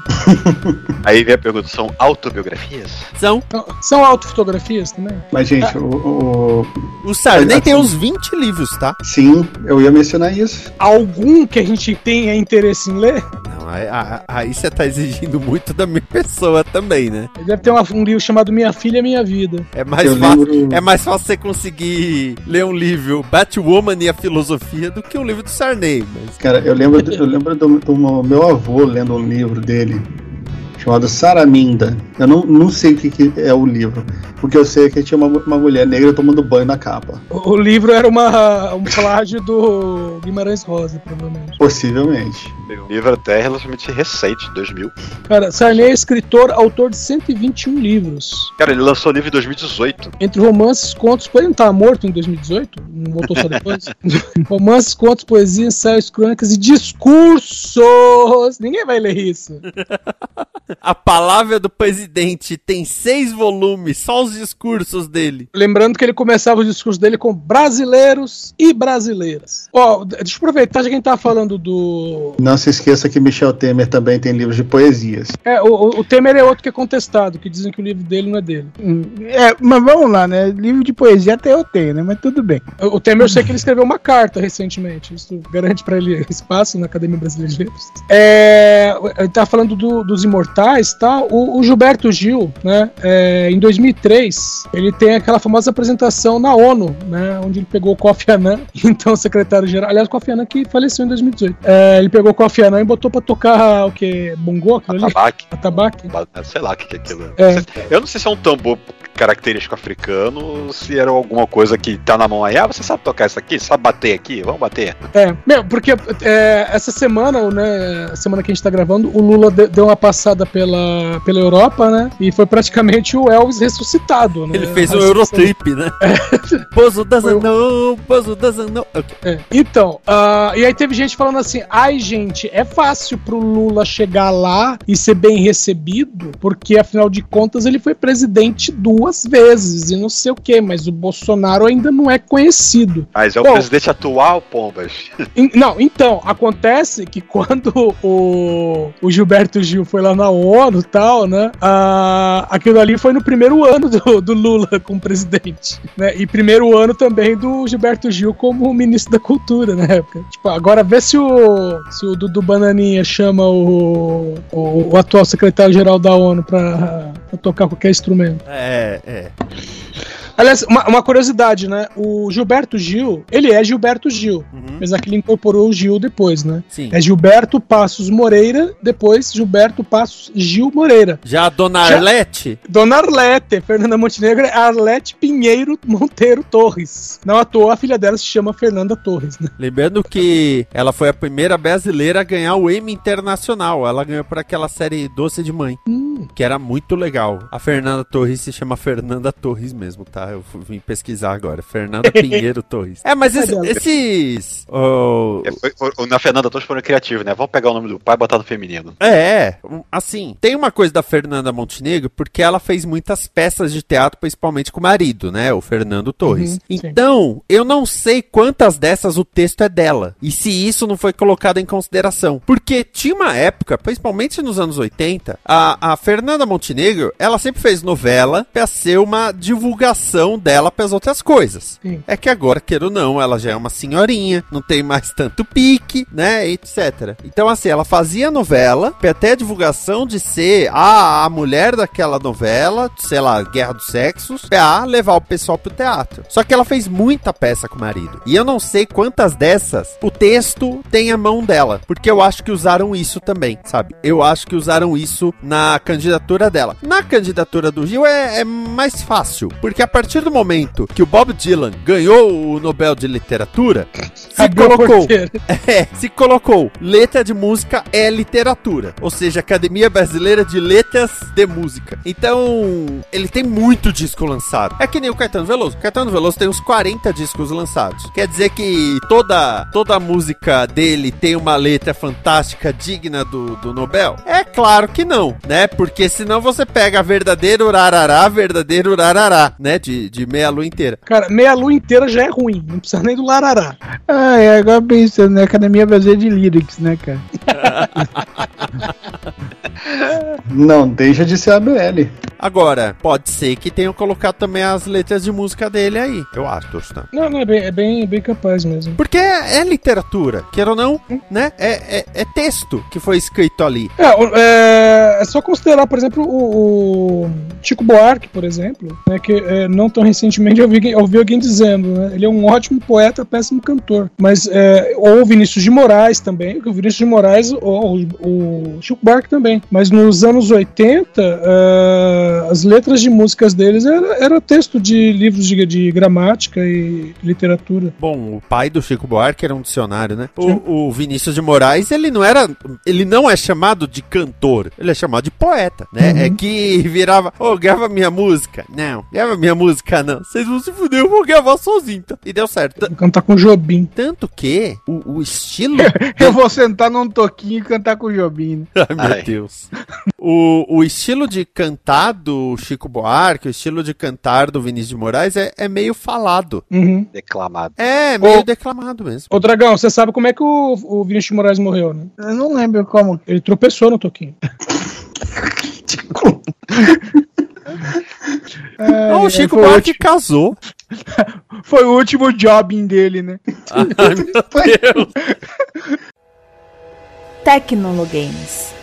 Aí vem a pergunta: são autobiografias? São. São autofotografias também? Mas, gente, o, o- O Sarney Assim- tem uns 20 livros, tá? Sim, eu ia mencionar isso. Algum que a gente tenha interesse em ler? Não, aí, você tá exigindo muito da minha pessoa também, né? Ele deve ter uma- um livro chamado Minha Filha Minha Vida. É mais, Eu fácil, lembro- é mais fácil você conseguir ler um livro Batwoman e a Filosofia do que um livro do Sarney. Mas... Cara, eu lembro, do- eu lembro do, do meu avô lendo um livro dele chamado Saraminda. Eu não, não sei o que, que é o livro, porque eu sei que tinha uma, uma mulher negra tomando banho na capa. O, o livro era uma, um plágio do Guimarães Rosa, provavelmente. Possivelmente. O livro até é relativamente recente, 2000. Cara, Sarney é escritor, autor de 121 livros. Cara, ele lançou o livro em 2018. Entre romances, contos, ele não tava morto em 2018? Não voltou só depois? romances, contos, poesia, ensaios, crônicas e discursos! Ninguém vai ler isso. A palavra do presidente tem seis volumes, só os discursos dele. Lembrando que ele começava o discurso dele com brasileiros e brasileiras. Ó, deixa eu aproveitar, já que a gente tava falando do. Não se esqueça que Michel Temer também tem livros de poesias. É, o, o- Temer é outro que é contestado, que dizem que o livro dele não é dele. É, mas vamos lá, né? Livro de poesia até eu tenho, né? Mas tudo bem. O o Temer, eu sei que ele escreveu uma carta recentemente. Isso garante pra ele espaço na Academia Brasileira de Letras. É, ele tá falando do- dos imortais e tal. O, o Gilberto Gil, né? é, em 2003, ele tem aquela famosa apresentação na ONU, né? Onde ele pegou o Kofi Annan, então secretário-geral. Aliás, o Kofi Annan que faleceu em 2018. É, ele pegou o Kofi Annan e botou pra tocar o que? Bongô? Tabaque. Atabaque? Sei lá o que é aquilo. É. Eu não sei se é um tambor característico africano se era alguma coisa que tá na mão aí. Ah, você sabe tocar isso aqui? Sabe bater aqui? Vamos bater. É, meu, porque é, essa semana, né, a semana que a gente tá gravando, o Lula de- deu uma passada pela, pela Europa, né, e foi praticamente o Elvis ressuscitado, né. Ele fez A um Eurotrip, né? Bozo doesn't o- know, Bozo doesn't know. Ok. É. Então, ah, e aí teve gente falando assim: ai, gente, é fácil pro Lula chegar lá e ser bem recebido, porque afinal de contas ele foi presidente duas vezes e não sei o que, mas o Bolsonaro ainda não é conhecido. Mas é o Bom. presidente atual, Pombas. Em- Não, então, acontece que quando o, o Gilberto Gil foi lá na ONU e tal, né? ah, aquilo ali foi no primeiro ano do, do Lula como presidente, né? E primeiro ano também do Gilberto Gil como ministro da Cultura na época. Tipo, agora vê se o, se o Dudu Bananinha chama o, o, o atual secretário-geral da ONU pra tocar qualquer instrumento. É, é. Aliás, uma, uma curiosidade, né? O Gilberto Gil, ele é Gilberto Gil. Uhum. Apesar que ele incorporou o Gil depois, né? Sim. É Gilberto Passos Moreira, depois Gilberto Passos Gil Moreira. Já a dona Já- Arlete, Dona Arlete, Fernanda Montenegro, é Arlete Pinheiro Monteiro Torres. Não à toa a filha dela se chama Fernanda Torres, né? lembrando que ela foi a primeira brasileira a ganhar o Emmy Internacional. Ela ganhou por aquela série Doce de Mãe, Hum, que era muito legal. A Fernanda Torres se chama Fernanda Torres mesmo, tá? Eu fui- vim pesquisar agora. Fernanda Pinheiro Torres. É, mas esse- esses. oh, É, foi- foi- na Fernanda todos foram criativos, né? Vamos pegar o nome do pai e botar no feminino. É, um, assim, tem uma coisa da Fernanda Montenegro, porque ela fez muitas peças de teatro, principalmente com o marido, né? O Fernando Torres. Uhum, sim. então, eu não sei quantas dessas o texto é dela. E se isso não foi colocado em consideração. Porque tinha uma época, principalmente nos anos 80, a, a Fernanda Montenegro, ela sempre fez novela pra ser uma divulgação dela pras outras coisas. Sim. É que agora, queira ou não, ela já é uma senhorinha, não tem mais tanto pique, né, etc. Então, assim, ela fazia novela, pra até a divulgação de ser a, a mulher daquela novela, sei lá, Guerra dos Sexos, pra levar o pessoal pro teatro. Só que ela fez muita peça com o marido. E eu não sei quantas dessas o texto tem a mão dela, porque eu acho que usaram isso também, sabe? Eu acho que usaram isso na candidatura dela. Na candidatura do Gil é, é mais fácil, porque a partir do momento que o Bob Dylan ganhou o Nobel de Literatura, se colocou, é, se colocou letra de música é literatura, ou seja, Academia Brasileira de Letras de Música. Então, ele tem muito disco lançado. É que nem o Caetano Veloso. O Caetano Veloso tem uns 40 discos lançados. Quer dizer que toda toda a música dele tem uma letra fantástica digna do, do Nobel? É claro que não, né? Porque senão você pega a verdadeira urarará, verdadeiro urarará, né? De, de meia lua inteira. Cara, meia lua inteira já é ruim. Não precisa nem do larará. Ah, é, agora pensando, né? Academia Brasileira de Lyrics, né, cara? Não deixa de ser a BL. Agora, pode ser que tenham colocado também as letras de música dele aí. Eu acho, Tostão. Não, não, é bem, é bem, bem capaz mesmo. Porque é, é literatura, queira ou não, né? É, é, é texto que foi escrito ali. É, o- é, é só considerar, por exemplo, o, o Chico Buarque, por exemplo, né, que é, não tão recentemente eu ouvi, ouvi alguém dizendo, né, ele é um ótimo poeta, péssimo cantor. Mas, é, ou o Vinícius de Moraes também, que o Vinícius de Moraes, ou o, o Chico Buarque também. Mas nos anos 80, é, as letras de músicas deles era, era texto de livros de, de gramática e literatura. Bom, o pai do Chico Buarque era um dicionário, né? O, o Vinícius de Moraes, ele não era. Ele não é chamado de cantor, ele é chamado de poeta, né? É que virava, ô, grava minha música. Não, grava minha música, não. Vocês vão se fuder, eu vou gravar sozinho. tá? E deu certo. Vou cantar com Jobim. Tanto que o, o estilo. Eu vou sentar num toquinho e cantar com o Jobim. né? Ai, meu Ai. Deus. O, o estilo de cantar do Chico Buarque, o estilo de cantar do Vinícius de Moraes é, é meio falado. Uhum. Declamado. É, meio Ô. declamado mesmo. Ô, Dragão, você sabe como é que o, o Vinícius de Moraes morreu, né? Eu não lembro como. Ele tropeçou no toquinho. É, Ah, o Chico foi, o Buarque casou. foi o último Jobim dele, né? Ai, meu Deus. Tecnologames.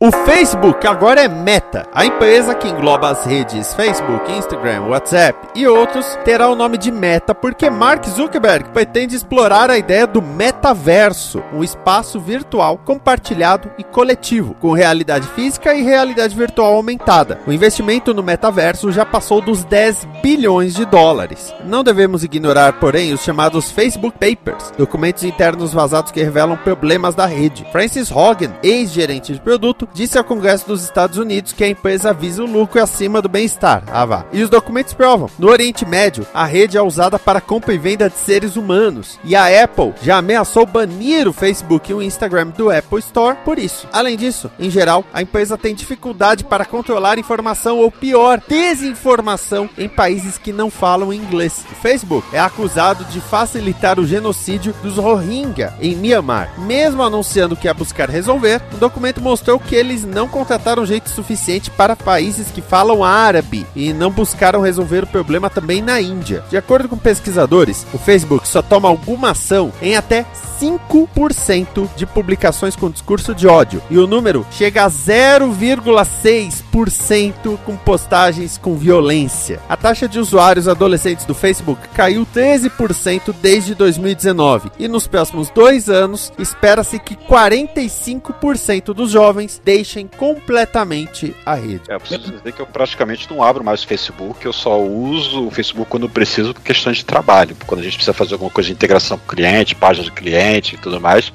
O Facebook agora é Meta. A empresa que engloba as redes Facebook, Instagram, WhatsApp e outros terá o nome de Meta porque Mark Zuckerberg pretende explorar a ideia do metaverso, um espaço virtual compartilhado e coletivo, com realidade física e realidade virtual aumentada. O investimento no metaverso já passou dos 10 bilhões de dólares. Não devemos ignorar, porém, os chamados Facebook Papers, documentos internos vazados que revelam problemas da rede. Francis Hogan, ex-gerente de produto, disse ao Congresso dos Estados Unidos que a empresa visa o lucro acima do bem-estar. Ah, vá. E os documentos provam. No Oriente Médio, a rede é usada para compra e venda de seres humanos. E a Apple já ameaçou banir o Facebook e o Instagram do Apple Store por isso. Além disso, em geral, a empresa tem dificuldade para controlar informação ou pior, desinformação em países que não falam inglês. O Facebook é acusado de facilitar o genocídio dos Rohingya em Myanmar. Mesmo anunciando que ia buscar resolver, o documento mostrou que eles não contrataram gente suficiente para países que falam árabe e não buscaram resolver o problema também na Índia. De acordo com pesquisadores, o Facebook só toma alguma ação em até 5% de publicações com discurso de ódio e o número chega a 0,6% com postagens com violência. A taxa de usuários adolescentes do Facebook caiu 13% desde 2019 e nos próximos dois anos espera-se que 45% dos jovens deixem completamente a rede. É, eu preciso dizer que eu praticamente não abro mais o Facebook, eu só uso o Facebook quando preciso por questões de trabalho, quando a gente precisa fazer alguma coisa de integração com o cliente, página do cliente e tudo mais.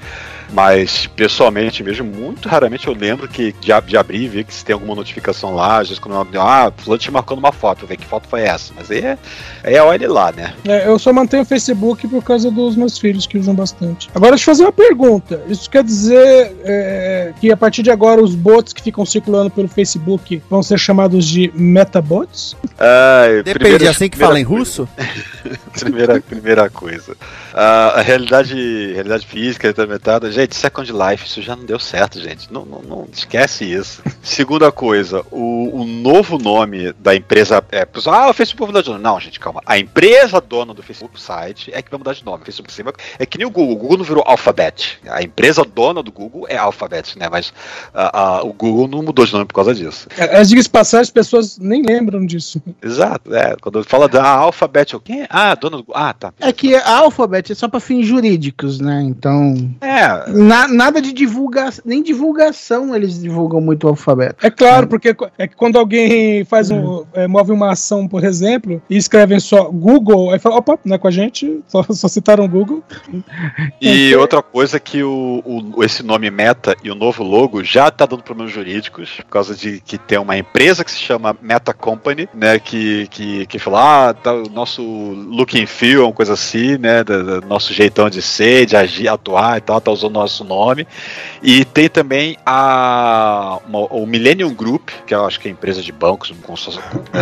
Mas pessoalmente mesmo, muito raramente eu lembro que de, de abrir e ver que se tem alguma notificação lá, às vezes quando eu abro, ah, fulano te marcando uma foto, ver que foto foi essa. Mas aí é, aí é olha lá, né? É, eu só mantenho o Facebook por causa dos meus filhos que usam bastante. Agora, deixa eu fazer uma pergunta. Isso quer dizer é, que a partir de agora os bots que ficam circulando pelo Facebook vão ser chamados de metabots? Ai, Depende, primeira- é assim que fala em russo? primeira, primeira coisa. Ah, a realidade, realidade física implementada. Gente, Second Life, isso já não deu certo, gente. Não, não, não esquece isso. Segunda coisa, o, o novo nome da empresa. É, pessoal, ah, o Facebook vai mudar de nome. Não, gente, calma. A empresa dona do Facebook site é que vai mudar de nome. O Facebook é que nem o Google. O Google não virou Alphabet. A empresa dona do Google é Alphabet, né? Mas ah, ah, o Google não mudou de nome por causa disso. As digas passagens, as pessoas nem lembram disso. Exato, é. Quando fala da Alphabet, quem é? Ah, dona do Google. Ah, tá. É que a Alphabet é só pra fins jurídicos, né? Então. É, Na- nada de divulgação, nem divulgação eles divulgam muito o alfabeto. É claro, porque é que quando alguém faz um, é, move uma ação, por exemplo, e escrevem só Google, aí fala, opa, não é com a gente, só, só citaram Google. E outra coisa que o, o- esse nome Meta e o novo logo já tá dando problemas jurídicos, por causa de que tem uma empresa que se chama Meta Company, né, que, que, que fala, ah, tá, o nosso look and feel, uma coisa assim, né, do, do nosso jeitão de ser, de agir, atuar e tal, tá usando nosso nome. E tem também a, uma- o Millennium Group, que eu acho que é empresa de bancos, um consórcio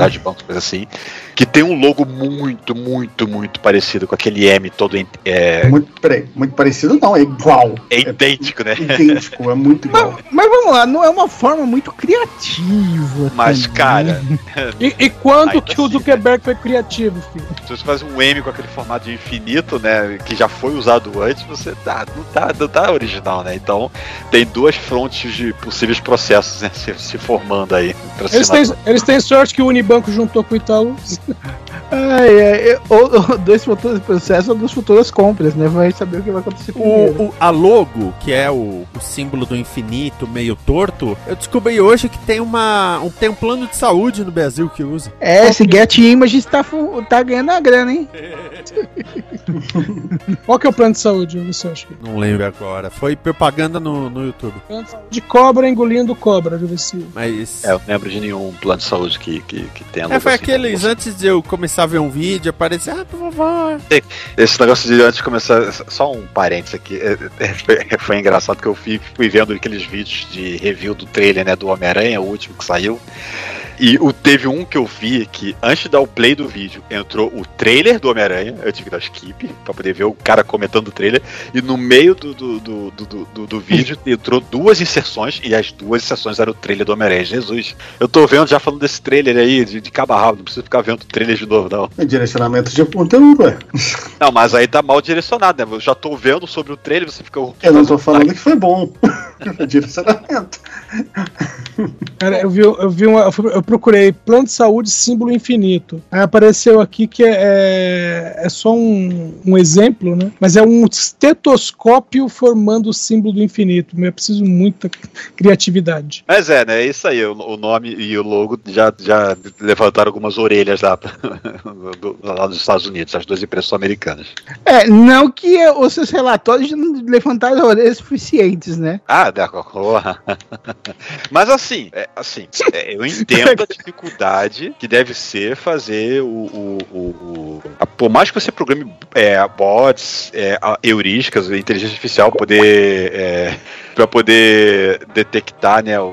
de bancos, coisa assim, que tem um logo muito, muito, muito parecido com aquele M todo é, Muito, peraí, muito parecido não, é igual. é idêntico, né? Idêntico, é muito igual. Mas vamos lá, não é uma forma muito criativa. Mas, também. cara, E, e quando Ainda que o assim, Zuckerberg foi criativo, filho? se você faz um M com aquele formato de infinito, né, que já foi usado antes, você tá, não, tá, não tá original, né? Então, tem duas frontes de possíveis processos né, se, se formando aí. Pra Eles têm, eles têm sorte que o Unibanco juntou com o Itaú. Ai, ai, ou, ou dois futuros processos ou duas futuras compras, né? Vai saber o que vai acontecer. O, o- a logo, que é o, o símbolo do infinito meio torto, eu descobri hoje que tem, uma, um, tem um plano de saúde no Brasil que usa. É, esse Get Images tá, fu- tá ganhando a grana, hein? Qual que é o plano de saúde, você acha? Não lembro agora. Foi propaganda no, no YouTube. De saúde de cobra engolindo cobra, deixa eu ver se. Mas. É, eu não lembro de nenhum plano de saúde que, que, que tenha É, foi assim, aqueles, né? antes de eu começar a ver um vídeo, aparecer, ah, por favor. Esse negócio de antes de começar, só um parênteses aqui, é, é, foi, foi engraçado que eu fui, fui vendo aqueles vídeos de review do trailer, né, do Homem-Aranha, o último que saiu. E o, teve um que eu vi que antes de dar o play do vídeo entrou o trailer do Homem-Aranha, eu tive que dar skip pra poder ver o cara comentando o trailer, e no meio do, do, do, do, do- do vídeo entrou duas inserções, e as duas inserções eram o trailer do Homem-Aranha. Jesus, eu tô vendo já falando desse trailer aí, de, de cabo a rabo, não preciso ficar vendo o trailer de novo, não. É direcionamento de conteúdo, ué. Não, mas aí tá mal direcionado, né? Eu já tô vendo sobre o trailer, você fica. Eu não tô falando que foi bom. Direcionamento. Cara, eu vi, eu vi uma. Eu, fui- eu procurei plano de saúde símbolo infinito. Aí apareceu aqui que é, é, é só um, um exemplo, né? Mas é um estetoscópio formando o símbolo do infinito. Eu preciso muita criatividade. Mas é, né? É isso aí. O, o nome e o logo já, já levantaram algumas orelhas lá, do- lá nos Estados Unidos, as duas empresas americanas. É, não que os seus relatórios não levantaram orelhas suficientes, né? Ah, da. Mas assim, é, assim, é, eu entendo a dificuldade que deve ser fazer o. o, o- o- por mais que você programe é, bots, é, heurísticas, inteligência artificial poder. É, para poder detectar né, o,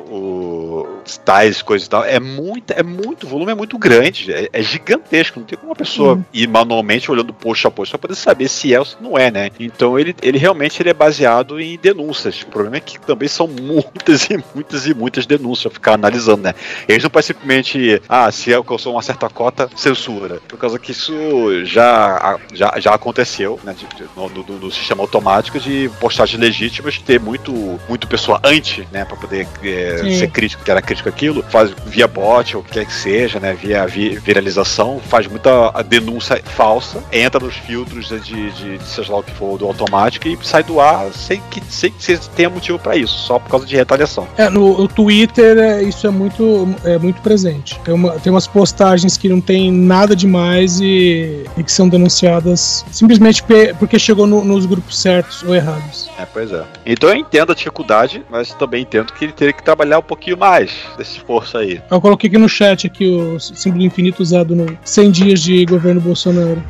tais coisas e tal, é muito, é muito, o volume é muito grande, é, é gigantesco, não tem como uma pessoa ir manualmente olhando post a post para poder saber se é ou se não é, né? Então ele, ele realmente ele é baseado em denúncias. O problema é que também são muitas e muitas e muitas denúncias pra ficar analisando, né? Eles não podem simplesmente, ah, se alcançou uma certa cota, censura. Por causa que isso já, já, já aconteceu, né? no, no- no sistema automático de postagens legítimas ter muito, muito pessoa anti, né? Pra poder é, ser crítico, que era crítico aquilo, faz via bot ou o que quer que seja, né? Via vi- viralização, faz muita denúncia falsa, entra nos filtros de, de, de, seja lá o que for do automático e sai do ar sem que, sem que você tenha motivo pra isso, só por causa de retaliação. É, no, no Twitter é, isso é muito, é muito presente. Tem, uma- tem umas postagens que não tem nada demais e, e que são denunciadas simplesmente porque chegou no- nos grupos certos ou errados. É, pois é. Então eu entendo a dificuldade, mas também entendo que ele teria que trabalhar um pouquinho mais desse esforço aí. Eu coloquei aqui no chat aqui o símbolo infinito usado no 100 dias de governo Bolsonaro.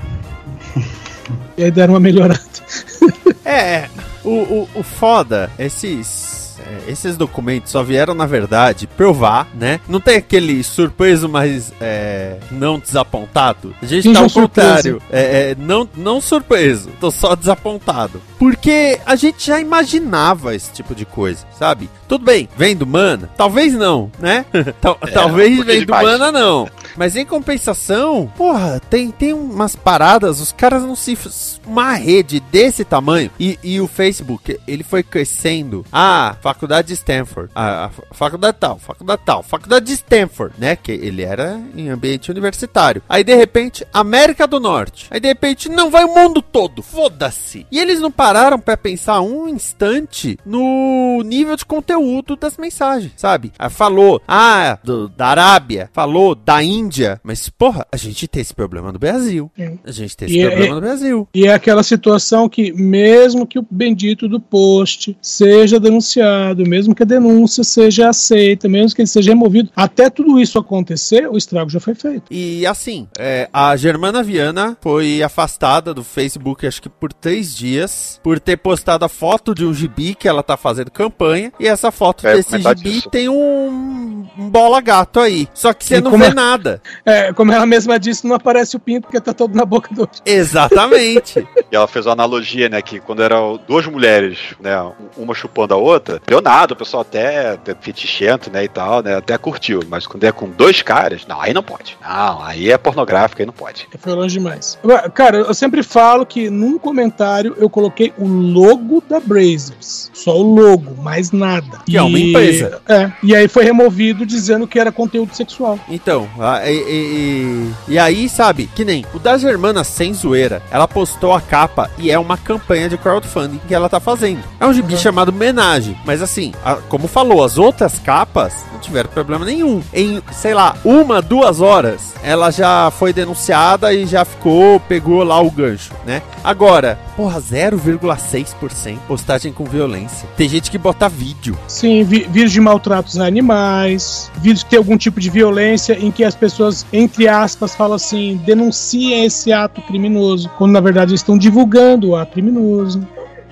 E aí deram uma melhorada. É, o, o, o foda, esses. É, Esses documentos só vieram, na verdade, provar, né? Não tem aquele surpreso, mas é, não desapontado. A gente tá Finjam ao contrário. É, é, não, não surpreso, tô só desapontado. Porque a gente já imaginava esse tipo de coisa, sabe? Tudo bem, vendo mana? Talvez não, né? Tal- talvez um vendo demais. mana não. Mas em compensação, porra, tem, tem umas paradas, os caras não se. Uma rede desse tamanho. E, e o Facebook, ele foi crescendo. Ah, faculdade de Stanford, a, a faculdade tal, faculdade tal, faculdade de Stanford, né? Que ele era em ambiente universitário. Aí de repente, América do Norte. Aí de repente, não vai o mundo todo, foda-se. E eles não pararam pra pensar um instante no nível de conteúdo das mensagens, sabe? Aí falou, ah, do- da Arábia, falou da Índia, mas porra, a gente tem esse problema no Brasil. Sim. A gente tem esse E é- problema no Brasil. E é aquela situação que, mesmo que o bendito do post seja denunciado, mesmo que a denúncia seja aceita, mesmo que ele seja removido, até tudo isso acontecer, o estrago já foi feito. E assim, é, a Germana Viana foi afastada do Facebook, acho que por três dias, por ter postado a foto de um gibi que ela tá fazendo campanha. E essa foto É, desse gibi disso. tem um, um bola gato aí. Só que você E não vê é- nada. É, como ela mesma disse, não aparece o pinto porque tá todo na boca do outro. Exatamente. E ela fez uma analogia, né? Que quando eram duas mulheres, né? Uma chupando a outra, deu nada, o pessoal até, até fetichento, né? E tal, né? Até curtiu. Mas quando é com dois caras, não, aí não pode. Não, aí é pornográfico, aí não pode. Foi longe demais. Cara, eu sempre falo que num comentário eu coloquei o logo da Brazers. Só o logo, mais nada. Que é uma empresa. É. E aí foi removido dizendo que era conteúdo sexual. Então, e, e- e- e aí, sabe, que nem o da Germana sem zoeira, ela postou a capa e é uma campanha de crowdfunding que ela tá fazendo. É um gibi chamado Menage, mas assim, a- como falou, as outras capas não tiveram problema nenhum. Em, sei lá, uma, duas horas, ela já foi denunciada e já ficou, pegou lá o gancho, né? Agora, porra, 0,6% postagem com violência. Tem gente que bota vídeo. Sim, vi- vídeos de maltratos a animais, vídeos que tem algum tipo de violência em que as pessoas, entre aspas, falam assim, denunciem esse ato criminoso, quando na verdade estão divulgando o ato criminoso.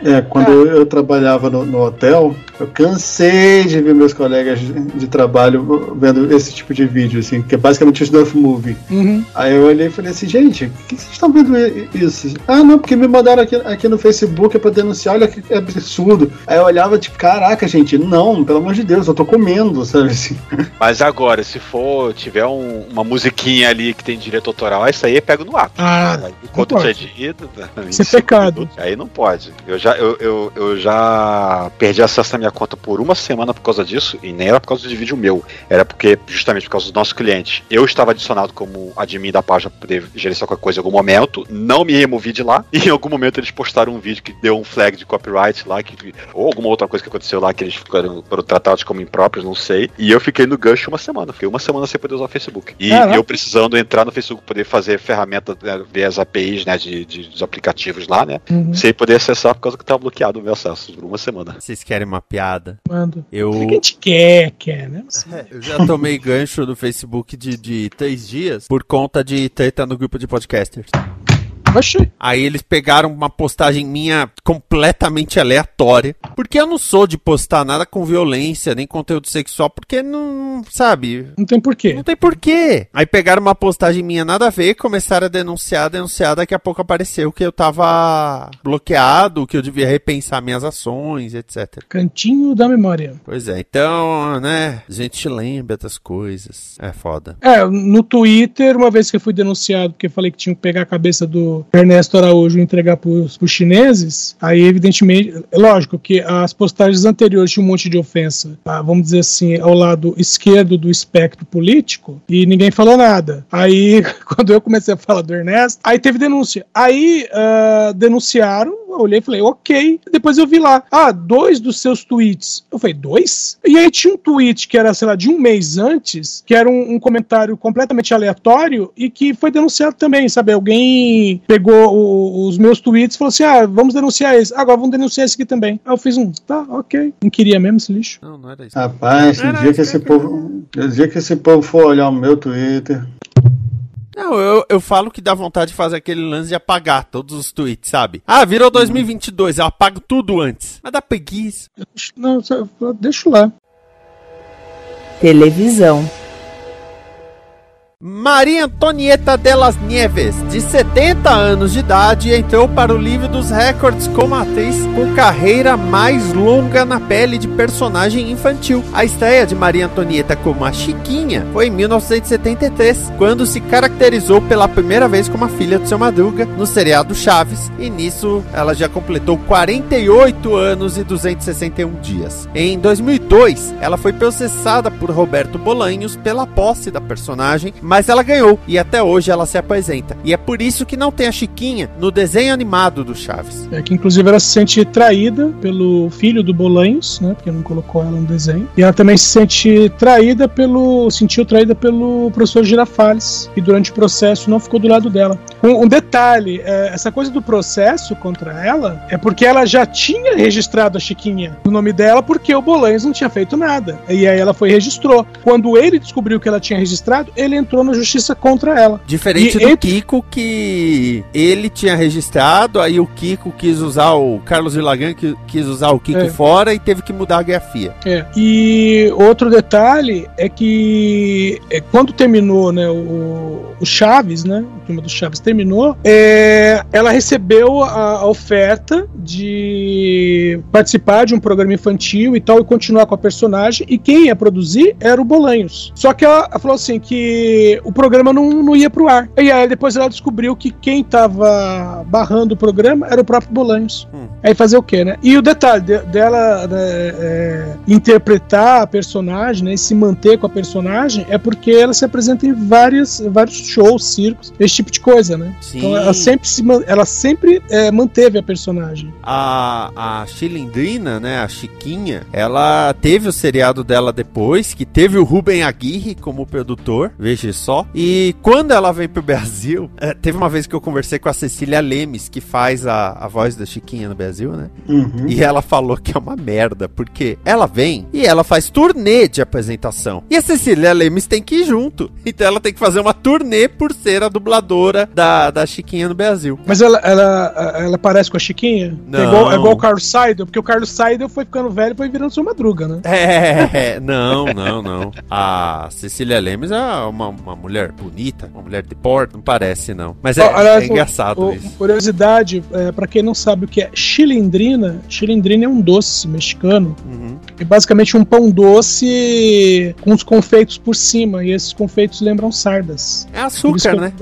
É, quando eu, eu trabalhava no, no hotel, eu cansei de ver meus colegas de, de trabalho vendo esse tipo de vídeo, assim, que é basicamente snuff movie. Uhum. Aí eu olhei e falei assim, gente, por que vocês estão vendo i- isso? Ah, não, porque me mandaram aqui, aqui no Facebook pra denunciar, olha que absurdo. Aí eu olhava, tipo, caraca, gente, não, pelo amor de Deus, eu tô comendo, sabe assim. Mas agora, se for, tiver um- uma musiquinha ali que tem direito autoral, isso aí eu pego no ato. Ah, Enquanto não é dito, Isso é pecado. Aí não pode. Eu já, eu, eu, eu já perdi acesso à minha conta por uma semana por causa disso, e nem era por causa de vídeo meu. Era porque, justamente por causa do nosso cliente. Eu estava adicionado como admin da página para poder gerenciar qualquer coisa em algum momento, não me removi de lá, e em algum momento eles postaram um vídeo que deu um flag de copyright lá, que, ou alguma outra coisa que aconteceu lá, que eles ficaram foram tratados como impróprios, não sei. E eu fiquei no gancho uma semana. Fiquei uma semana sem poder usar o Facebook. E Caraca. eu precisando entrar no Facebook poder fazer ferramenta, né, ver as APIs, né, de, de- dos aplicativos lá, né? Uhum. Sem poder acessar por causa que tava bloqueado o meu acesso por uma semana. Vocês querem uma piada? Manda. Eu, O que a gente quer, quer, né? eu já tomei gancho no Facebook de, de três dias por conta de treta no grupo de podcasters. Oxi. Aí eles pegaram uma postagem minha completamente aleatória. Porque eu não sou de postar nada com violência, nem conteúdo sexual, porque não, sabe, Não tem porquê. não tem porquê. Aí pegaram uma postagem minha nada a ver, começaram a denunciar, denunciar, daqui a pouco apareceu que eu tava bloqueado, que eu devia repensar minhas ações, etc. Cantinho da memória. Pois é, então, né, a gente lembra das coisas. É foda. É, no Twitter, uma vez que eu fui denunciado porque eu falei que tinha que pegar a cabeça do Ernesto Araújo entregar pros, pros chineses, aí evidentemente, é lógico que as postagens anteriores tinham um monte de ofensa, ah, vamos dizer assim, ao lado esquerdo do espectro político, e ninguém falou nada. Aí, quando eu comecei a falar do Ernesto, aí teve denúncia. Aí, ah, denunciaram, eu olhei e falei, ok. Depois eu vi lá, ah, dois dos seus tweets. Eu falei, dois? E aí tinha um tweet que era, sei lá, de um mês antes, que era um, um comentário completamente aleatório e que foi denunciado também, sabe? Alguém pegou o- os meus tweets e falou assim: ah, vamos denunciar esse. Agora vamos denunciar esse aqui também. Aí eu fiz um, tá, ok. Não queria mesmo esse lixo. Não, não era isso. Rapaz, o dia que esse povo. O dia que esse povo for olhar o meu Twitter. Não, eu, eu falo que dá vontade de fazer aquele lance de apagar todos os tweets, sabe? Ah, virou 2022, eu apago tudo antes. Mas dá preguiça. Não, deixa lá. Televisão. Maria Antonieta de las Nieves, de 70 anos de idade, entrou para o livro dos recordes como atriz com carreira mais longa na pele de personagem infantil. A estreia de Maria Antonieta como a Chiquinha foi em 1973, quando se caracterizou pela primeira vez como a filha do seu Madruga no seriado Chaves, e nisso ela já completou 48 anos e 261 dias. Em 2002, ela foi processada por Roberto Bolanhos pela posse da personagem mas ela ganhou e até hoje ela se apresenta. E é por isso que não tem a Chiquinha no desenho animado do Chaves. É que inclusive ela se sente traída pelo filho do Bolanhos, né? Porque não colocou ela no desenho. E ela também se sente traída pelo. sentiu traída pelo professor Girafales, que durante o processo não ficou do lado dela. Um, um detalhe, é, essa coisa do processo contra ela é porque ela já tinha registrado a Chiquinha no nome dela, porque o Bolanhos não tinha feito nada. E aí ela foi e registrou. Quando ele descobriu que ela tinha registrado, ele entrou na justiça contra ela. Diferente E do Kiko, que ele tinha registrado, aí o Kiko quis usar o Carlos Villagan que quis usar o Kiko É. fora e teve que mudar a grafia. É. E outro detalhe é que é, quando terminou né, o, o Chaves, né? O filme do Chaves terminou, é, ela recebeu a, a oferta de participar de um programa infantil e tal, e continuar com a personagem, e quem ia produzir era o Bolanhos. Só que ela, ela falou assim que o programa não, não ia pro ar. E aí depois ela descobriu que quem tava barrando o programa era o próprio Bolanhos. Hum. Aí fazer o quê, né? E o detalhe de- dela né, é, interpretar a personagem, né, e se manter com a personagem, é porque ela se apresenta em várias, vários shows, circos, esse tipo de coisa, né? Sim. Então ela sempre, se, ela sempre é, manteve a personagem. A, a Chilindrina, né, a Chiquinha, ela teve o seriado dela depois, que teve o Ruben Aguirre como produtor, veja só. E quando ela vem pro Brasil, eh, teve uma vez que eu conversei com a Cecília Lemes, que faz a, a voz da Chiquinha no Brasil, né? Uhum. E ela falou que é uma merda, porque ela vem e ela faz turnê de apresentação. E a Cecília Lemes tem que ir junto. Então ela tem que fazer uma turnê por ser a dubladora da, da Chiquinha no Brasil. Mas ela, ela, ela parece com a Chiquinha? Não. É igual, é igual o Carlos Seidel, porque o Carlos Seidel foi ficando velho e foi virando sua madruga, né? É, não, não, não. A Cecília Lemes é uma, uma mulher bonita, uma mulher de porte, não parece não. Mas é, Ó, aliás, é engraçado o- isso. Curiosidade, é, para quem não sabe o que é chilindrina, chilindrina é um doce mexicano. Uhum. É basicamente um pão doce com os confeitos por cima. E esses confeitos lembram sardas. É açúcar, que eu- né?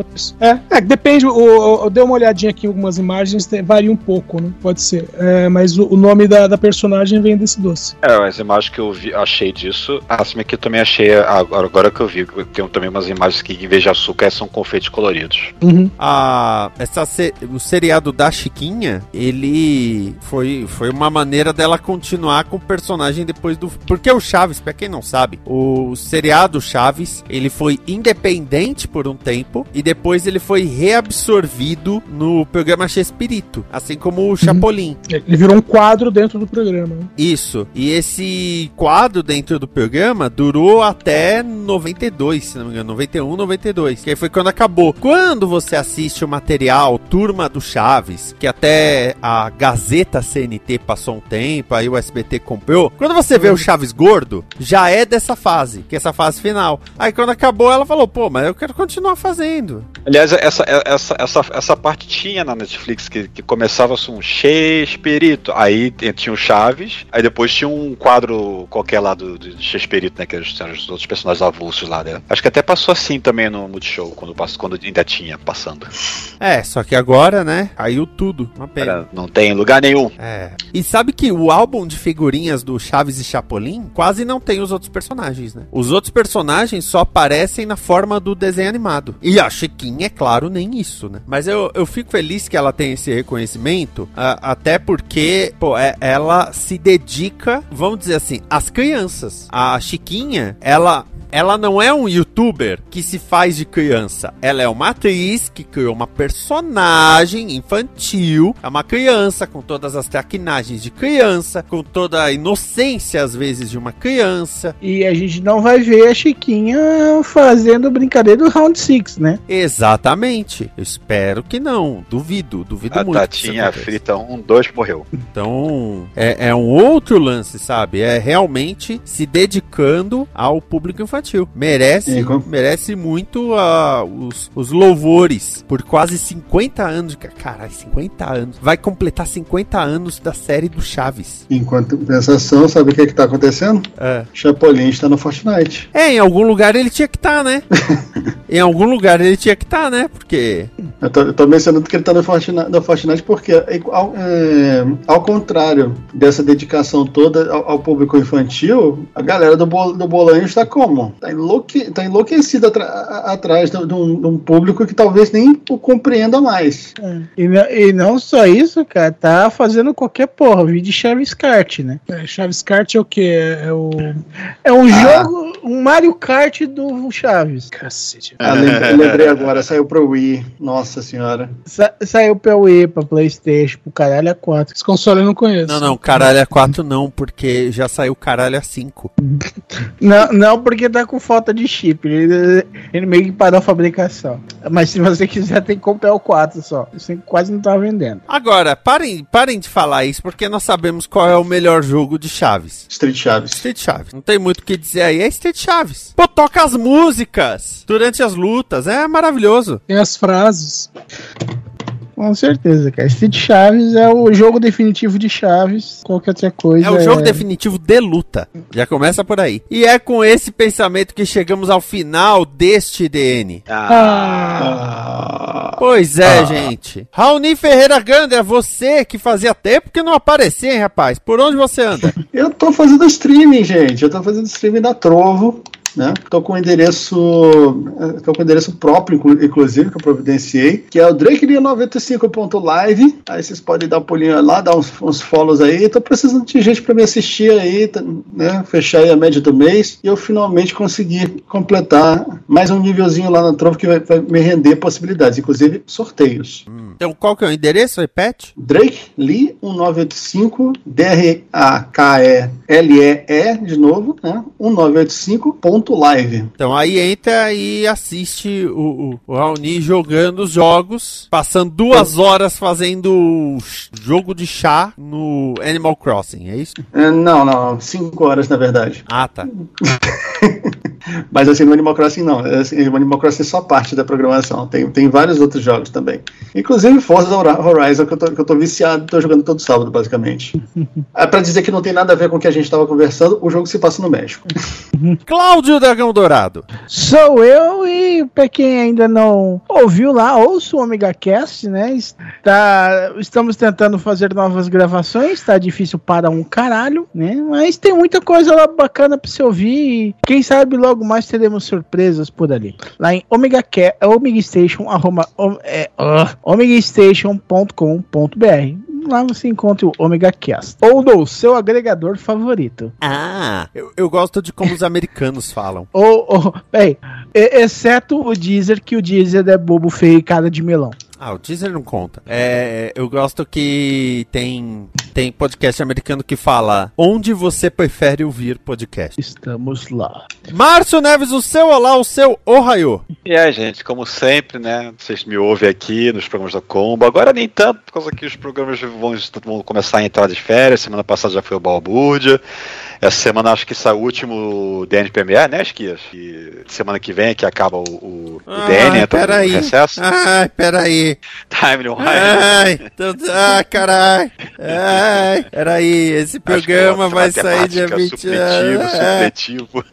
É, é que depende. o- Eu dei uma olhadinha aqui em algumas imagens, tem- varia um pouco, né? Pode ser. É, mas o, o nome da, da personagem vem desse doce. É, as imagens que eu vi, achei disso, a cima aqui eu também achei, agora, agora que eu vi, eu tenho também umas imagens que em vez de açúcar são confeitos coloridos. Uhum. A, essa, se- o seriado da Chiquinha, ele foi, foi uma maneira dela continuar com o personagem depois do. Porque o Chaves, pra quem não sabe, o seriado Chaves, ele foi independente por um tempo e depois ele foi reabsorvido no programa Chespirito, assim como o Chapolin. Ele virou um quadro dentro do programa. né? Isso. E esse quadro dentro do programa durou até 92, se não me engano, 91, 92. Que aí foi quando acabou. Quando você assiste o material Turma do Chaves, que até a Gazeta CNT passou um tempo, aí o SBT comprou. Quando você vê o Chaves gordo, já é dessa fase, que é essa fase final. Aí quando acabou, ela falou: pô, mas eu quero continuar fazendo. Aliás, essa, essa, essa, essa parte tinha na Netflix que, que começava assim, um Chespirito, aí tinha o Chaves, aí depois tinha um quadro qualquer lá do, do Chespirito, né? Que eram os, eram os outros personagens avulsos lá, né? Acho que até passou assim também no Multishow, quando, passou- quando ainda tinha passando. É, só que agora, né? Caiu tudo. Uma pena. Não tem em lugar nenhum. É. E sabe que o álbum de figurinhas do Chaves e Chapolin quase não tem os outros personagens, né? Os outros personagens só aparecem na forma do desenho animado. E a Chiquinha, é claro, nem isso, né? Mas eu, eu fico feliz que ela tem esse reconhecimento, a- até porque, pô, é- ela se dedica, vamos dizer assim, às crianças. A Chiquinha, ela ela não é um youtuber que se faz de criança. Ela é uma atriz que criou uma personagem infantil. É uma criança com todas as traquinagens de criança, com toda a inocência às vezes de uma criança. E a gente não vai ver a Chiquinha fazendo brincadeira do Round 6, né? Exatamente. Eu espero que não. Duvido, duvido A muito. isso Tatinha frita um, dois, morreu. Então é, é um outro lance, sabe? É realmente se dedicando ao público infantil. Merece, E com- merece muito ah, os, os louvores por quase 50 anos. Caralho, 50 anos. Vai completar 50 anos da série do Chaves. Enquanto compensação, sabe o que, que tá acontecendo? É. Chapolin está no Fortnite. É, em algum lugar ele tinha que estar, né? em algum lugar ele tinha que estar, né? Porque. Eu tô, eu tô mencionando que ele tá no Fortnite, no Fortnite porque, é, ao, é, ao contrário dessa dedicação toda ao, ao público infantil, a galera do, bol, do Bolanho está como? Tá, enlouque, tá enlouquecida atra- a- atrás de, de um, de um público que talvez nem o compreenda mais. E, não- e não só isso, cara, tá fazendo qualquer porra, vídeo Chaves Kart, né? É, Chaves Kart é o quê? É o. É um Ah. jogo, um Mario Kart do Chaves. Cacete. Ah, lembrei, lembrei agora, saiu pro Wii. Nossa senhora. Sa- saiu pra Wii, pra Playstation, pro caralho a 4. Esse console eu não conheço. Não, não, caralho a 4 não, porque já saiu caralho a 5. Não, não porque tá com falta de chip. Ele, ele meio que parou a fabricação. Mas se você quiser, tem que comprar o 4 só. Isso quase não tá vendendo. Agora, parem, parem de falar isso, porque nós sabemos qual é o melhor jogo de Chaves. Street Chaves. Street Chaves. Não tem muito o que dizer aí, é Street Chaves. Pô, toca as músicas durante as lutas, é maravilhoso. Tem as frases. Com certeza, cara. Street Chaves é o jogo definitivo de Chaves. Qualquer outra coisa. É o jogo definitivo de luta. Já começa por aí. E é com esse pensamento que chegamos ao final deste DN. Ah, Pois é, gente. Raoni Ferreira Gander, você que fazia tempo que não aparecia, hein, rapaz? Por onde você anda? Eu tô fazendo streaming, gente. Eu tô fazendo streaming da Trovo. Né? Tô com o endereço. eh, Tô com endereço próprio, inclu- inclusive, que eu providenciei, que é o drakelia95.live. Aí vocês podem dar um pulinho lá, dar uns, uns follows aí. Tô precisando de gente para me assistir aí, tá, né? Fechar aí a média do mês. E eu finalmente consegui completar mais um nívelzinho lá na Trovo que vai, vai me render possibilidades, inclusive sorteios. Então, qual que é o endereço? Repete. Drake Lee 1985 D-R-A-K-E-L-E-E de novo, né? 1985.live. Então aí entra e assiste o, o, o Raoni jogando os jogos, passando duas horas fazendo jogo de chá no Animal Crossing, é isso? É, não, não, 5 horas na verdade. Ah, tá. Mas assim, no Animal Crossing não. É, Assim, o Animal Crossing é só parte da programação. Tem, tem vários outros jogos também. Inclusive Forza Horizon, que eu tô, que eu tô viciado, tô jogando todo sábado, basicamente. é pra dizer que não tem nada a ver com o que a gente tava conversando, o jogo se passa no México. Cláudio Dragão Dourado. Sou eu e pra quem ainda não ouviu lá, ouça o Omega Cast, né? Está, estamos tentando fazer novas gravações, tá difícil para um caralho, né? Mas tem muita coisa lá bacana pra você ouvir e quem sabe logo mais teremos surpresas por ali. Lá em Omega Ca- Omega Station, arroba, é, ah, omegastation.com.br. Lá você encontra o Omega Cast ou no seu agregador favorito. Ah, eu, eu gosto de como os americanos falam. Ou, ou bem, exceto o Deezer, que o Deezer é bobo feio e cara de melão. Ah, o teaser não conta. É, eu gosto que tem tem podcast americano que fala onde você prefere ouvir podcast. Estamos lá. Márcio Neves, o seu olá, o seu ohio. E é, gente, como sempre, né? Vocês me ouvem aqui nos programas da Combo. Agora nem tanto, por causa que os programas vão, vão começar a entrar de férias. Semana passada já foi o Balbúrdia. Essa semana acho que sai o último DN Premier, né, Esquias? E semana que vem é que acaba o, o, o DN, entra no peraí. recesso. Ai, peraí. Time no Ai, tô- ai, caralho. Ai, peraí, esse programa vai sair dia 20 Supletivo, Ai, supletivo.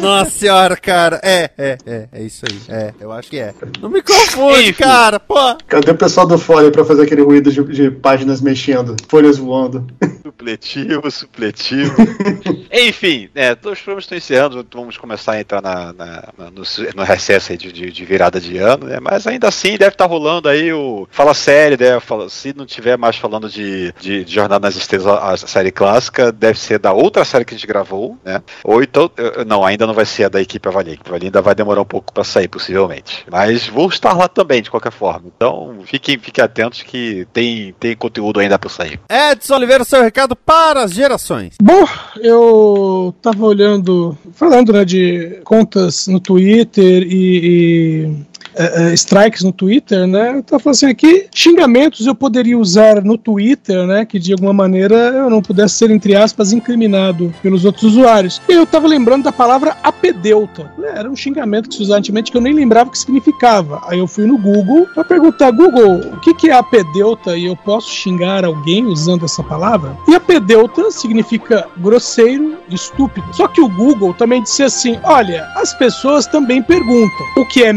Nossa senhora, cara. É, é, é, é isso aí. É, eu acho que é. Não me confunde, cara, pô. Cadê o pessoal do Folha pra fazer aquele ruído de, de páginas mexendo, folhas voando? Supletivo, supletivo. Enfim, é, todos os programas estão encerrando, vamos começar a entrar na, na- na- no, no recesso aí de, de- de virada de ano, né? Mas ainda assim deve estar rolando aí o Fala Série, né? Fala- se não tiver mais falando de, de, de Jornada nas Estrelas, a, a série clássica, deve ser da outra série que a gente gravou, né? Ou então, não, ainda não vai ser a da equipe Avalie. A ainda vai demorar um pouco para sair, possivelmente. Mas vou estar lá também, de qualquer forma. Então, fiquem, fiquem atentos que tem, tem conteúdo ainda para sair. Edson Oliveira, seu recado para as gerações. Bom, eu tava olhando, falando né, de contas no Twitter e, é, strikes no Twitter, né? Tava falando assim, aqui, xingamentos eu poderia usar no Twitter, né? Que de alguma maneira eu não pudesse ser, entre aspas, incriminado pelos outros usuários. E eu tava lembrando da palavra apedeuta. Era um xingamento que se usava antigamente que eu nem lembrava o que significava. Aí eu fui no Google para perguntar, Google, o que, que é apedeuta e eu posso xingar alguém usando essa palavra? E apedeuta significa grosseiro, estúpido. Só que o Google também disse assim: olha, as pessoas também perguntam o que é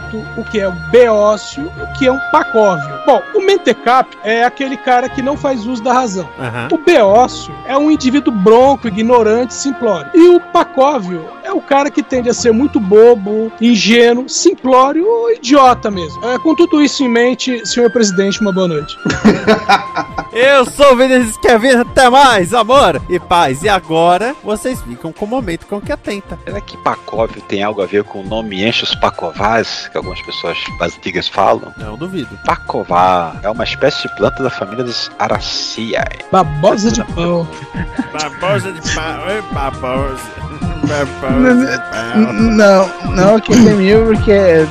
mentecato, o que é o beócio, o que é um pacóvio. Bom, o mentecato é aquele cara que não faz uso da razão. Aham. O beócio é um indivíduo bronco, ignorante, simplório. E o pacóvio é o cara que tende a ser muito bobo, ingênuo, simplório ou idiota mesmo. É, com tudo isso em mente, senhor presidente, uma boa noite. Eu sou o Vinícius Kevin, até mais, amor e paz. E agora vocês ficam com o momento com que atenta. Será que Pacóvio tem algo a ver com o nome Enchos Pacovás, que algumas pessoas antigas falam? Não duvido. Pacová é uma espécie de planta da família das Araceae. Babosa de pau. Babosa de pau, oi, babosa. Não, não, aqui tem mil porque é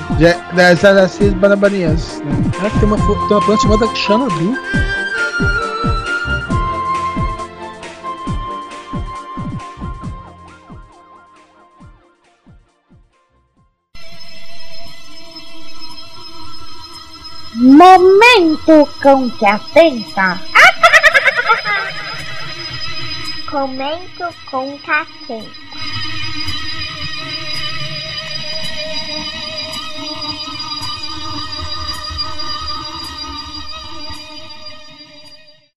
das aracias banabarias. Ah, tem uma, tem uma planta chamada Xanadu. Momento com que atenta. Comento com que atenta.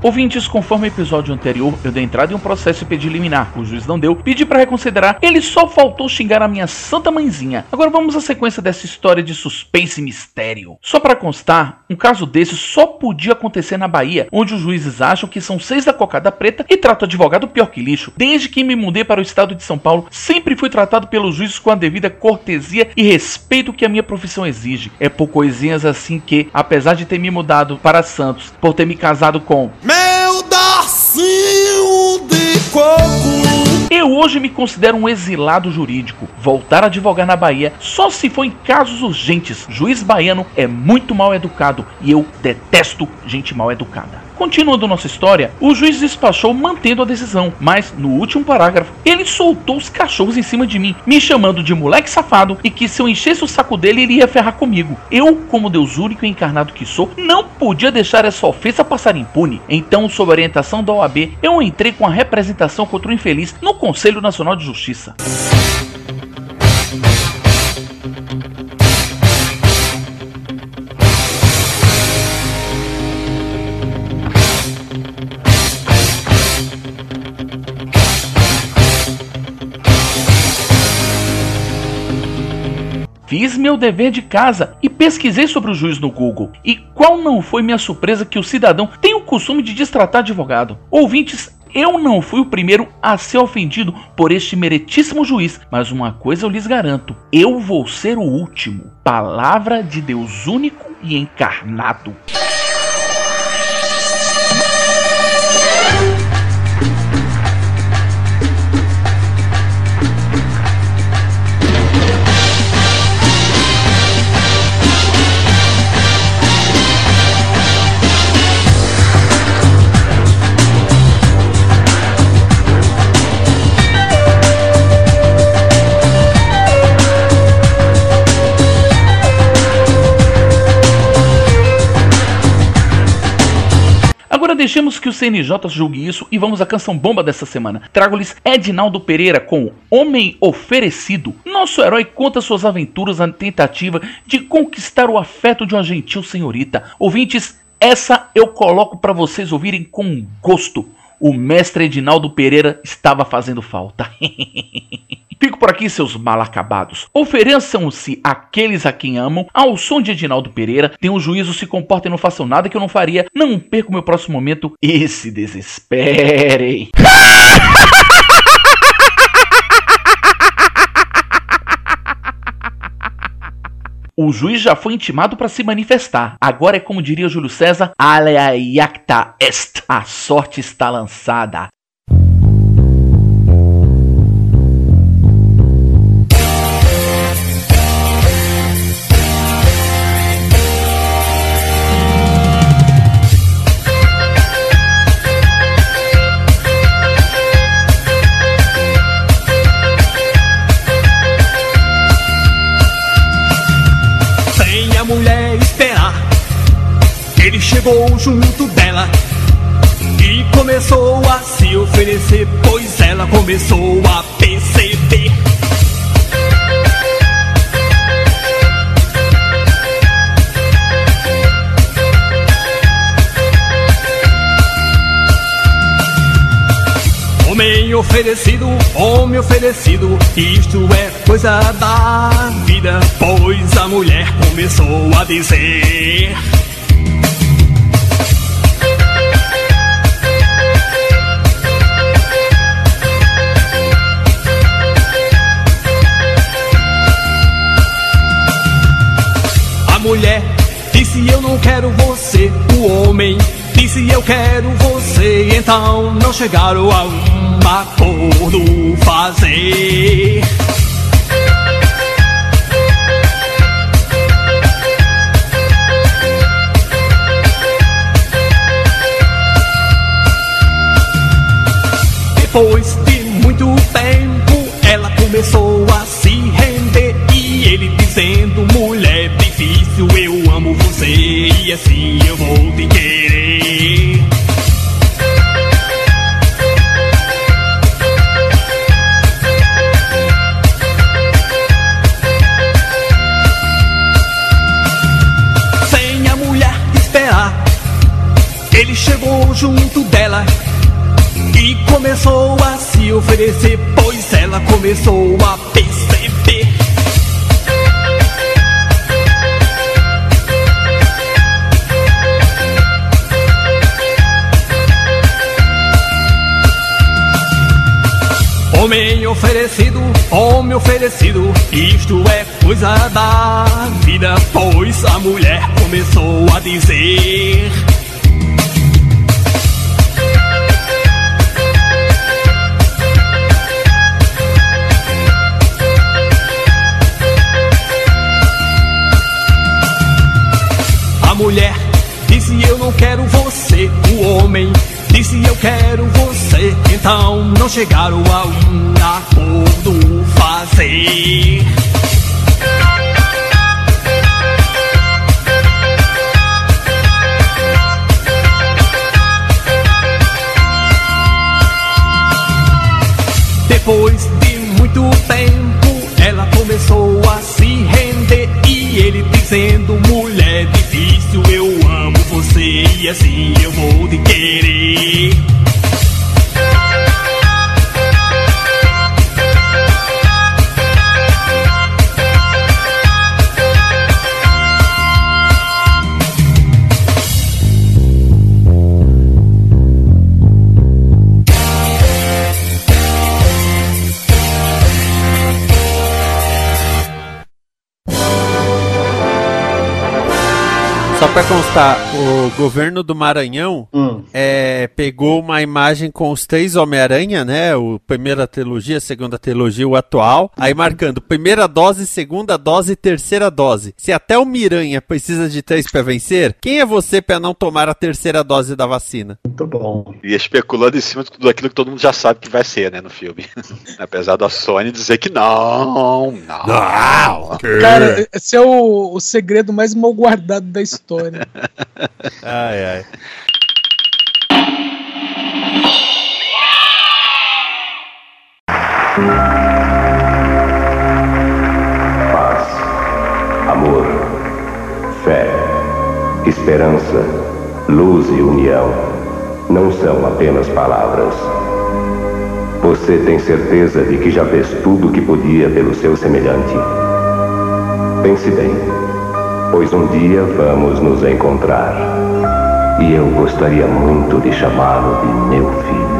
Ouvintes, conforme o episódio anterior, eu dei entrada em um processo e pedi liminar. O juiz não deu, pedi pra reconsiderar. Ele só faltou xingar a minha santa mãezinha. Agora vamos à sequência dessa história de suspense e mistério. Só pra constar, um caso desse só podia acontecer na Bahia, onde os juízes acham que são seis da cocada preta e tratam advogado pior que lixo. Desde que me mudei para o estado de São Paulo, sempre fui tratado pelos juízes com a devida cortesia e respeito que a minha profissão exige. É por coisinhas assim que, apesar de ter me mudado para Santos, por ter me casado com Meu De coco. Eu hoje me considero um exilado jurídico. Voltar a advogar na Bahia só se for em casos urgentes. Juiz baiano é muito mal educado e eu detesto gente mal educada. Continuando nossa história, o juiz despachou mantendo a decisão, mas no último parágrafo ele soltou os cachorros em cima de mim, me chamando de moleque safado e que se eu enchesse o saco dele ele ia ferrar comigo. Eu, como Deus único e encarnado que sou, não podia deixar essa ofensa passar impune. Então, sob orientação da OAB, eu entrei com a representação contra o infeliz no Conselho Nacional de Justiça. Fiz meu dever de casa e pesquisei sobre o juiz no Google. E qual não foi minha surpresa que o cidadão tem o costume de destratar advogado? Ouvintes, eu não fui o primeiro a ser ofendido por este meritíssimo juiz, mas uma coisa eu lhes garanto: eu vou ser o último. Palavra de Deus único e encarnado. Deixemos que o CNJ julgue isso e vamos à canção bomba dessa semana. Trago-lhes Edinaldo Pereira com Homem Oferecido. Nosso herói conta suas aventuras na tentativa de conquistar o afeto de uma gentil senhorita. Ouvintes, essa eu coloco para vocês ouvirem com gosto. O mestre Edinaldo Pereira estava fazendo falta. Fico por aqui, seus mal acabados. Ofereçam-se aqueles a quem amam, ao som de Edinaldo Pereira. Tenham juízo, se comportem, não façam nada que eu não faria. Não perco meu próximo momento e se desesperem. O juiz já foi intimado para se manifestar. Agora é como diria Júlio César, alea iacta est. A sorte está lançada. Chegou junto dela e começou a se oferecer, pois ela começou a perceber. Homem oferecido, homem oferecido, isto é coisa da vida, pois a mulher começou a dizer. Quero você, o homem disse eu quero você, então não chegaram a um acordo fazer. Depois de muito tempo, ela começou a se render. E ele dizendo: Mulher E assim eu vou te querer. Sem a mulher esperar, ele chegou junto dela e começou a se oferecer, pois ela começou a oferecido, homem oferecido, isto é coisa da vida, pois a mulher começou a dizer. A mulher disse eu não quero você, o homem disse eu quero você, então não chegaram a um acordo fazer. Depois de muito tempo, ela começou a se render e ele dizendo: Mulher difícil, eu amo você e assim eu vou te querer. Só pra constar, o governo do Maranhão Hum. é, pegou uma imagem com os três Homem-Aranha, né? O primeira trilogia, segunda trilogia, o atual. Aí marcando primeira dose, segunda dose e terceira dose. Se até o Miranha precisa de três pra vencer, quem é você pra não tomar a terceira dose da vacina? Muito bom. E especulando em cima de tudo aquilo que todo mundo já sabe que vai ser, né, no filme. Apesar da Sony dizer que não, não. Não. Cara, esse é o, o segredo mais mal guardado da história. Ai, ai. paz, amor, fé, esperança, luz e união. não são apenas palavras. Você tem certeza de que já fez tudo o que podia pelo seu semelhante? Pense bem, pois um dia vamos nos encontrar. E eu gostaria muito de chamá-lo de meu filho.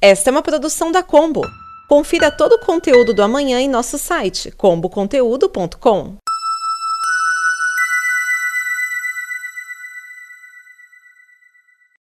Esta é uma produção da Combo. Confira todo o conteúdo do amanhã em nosso site comboconteúdo.com.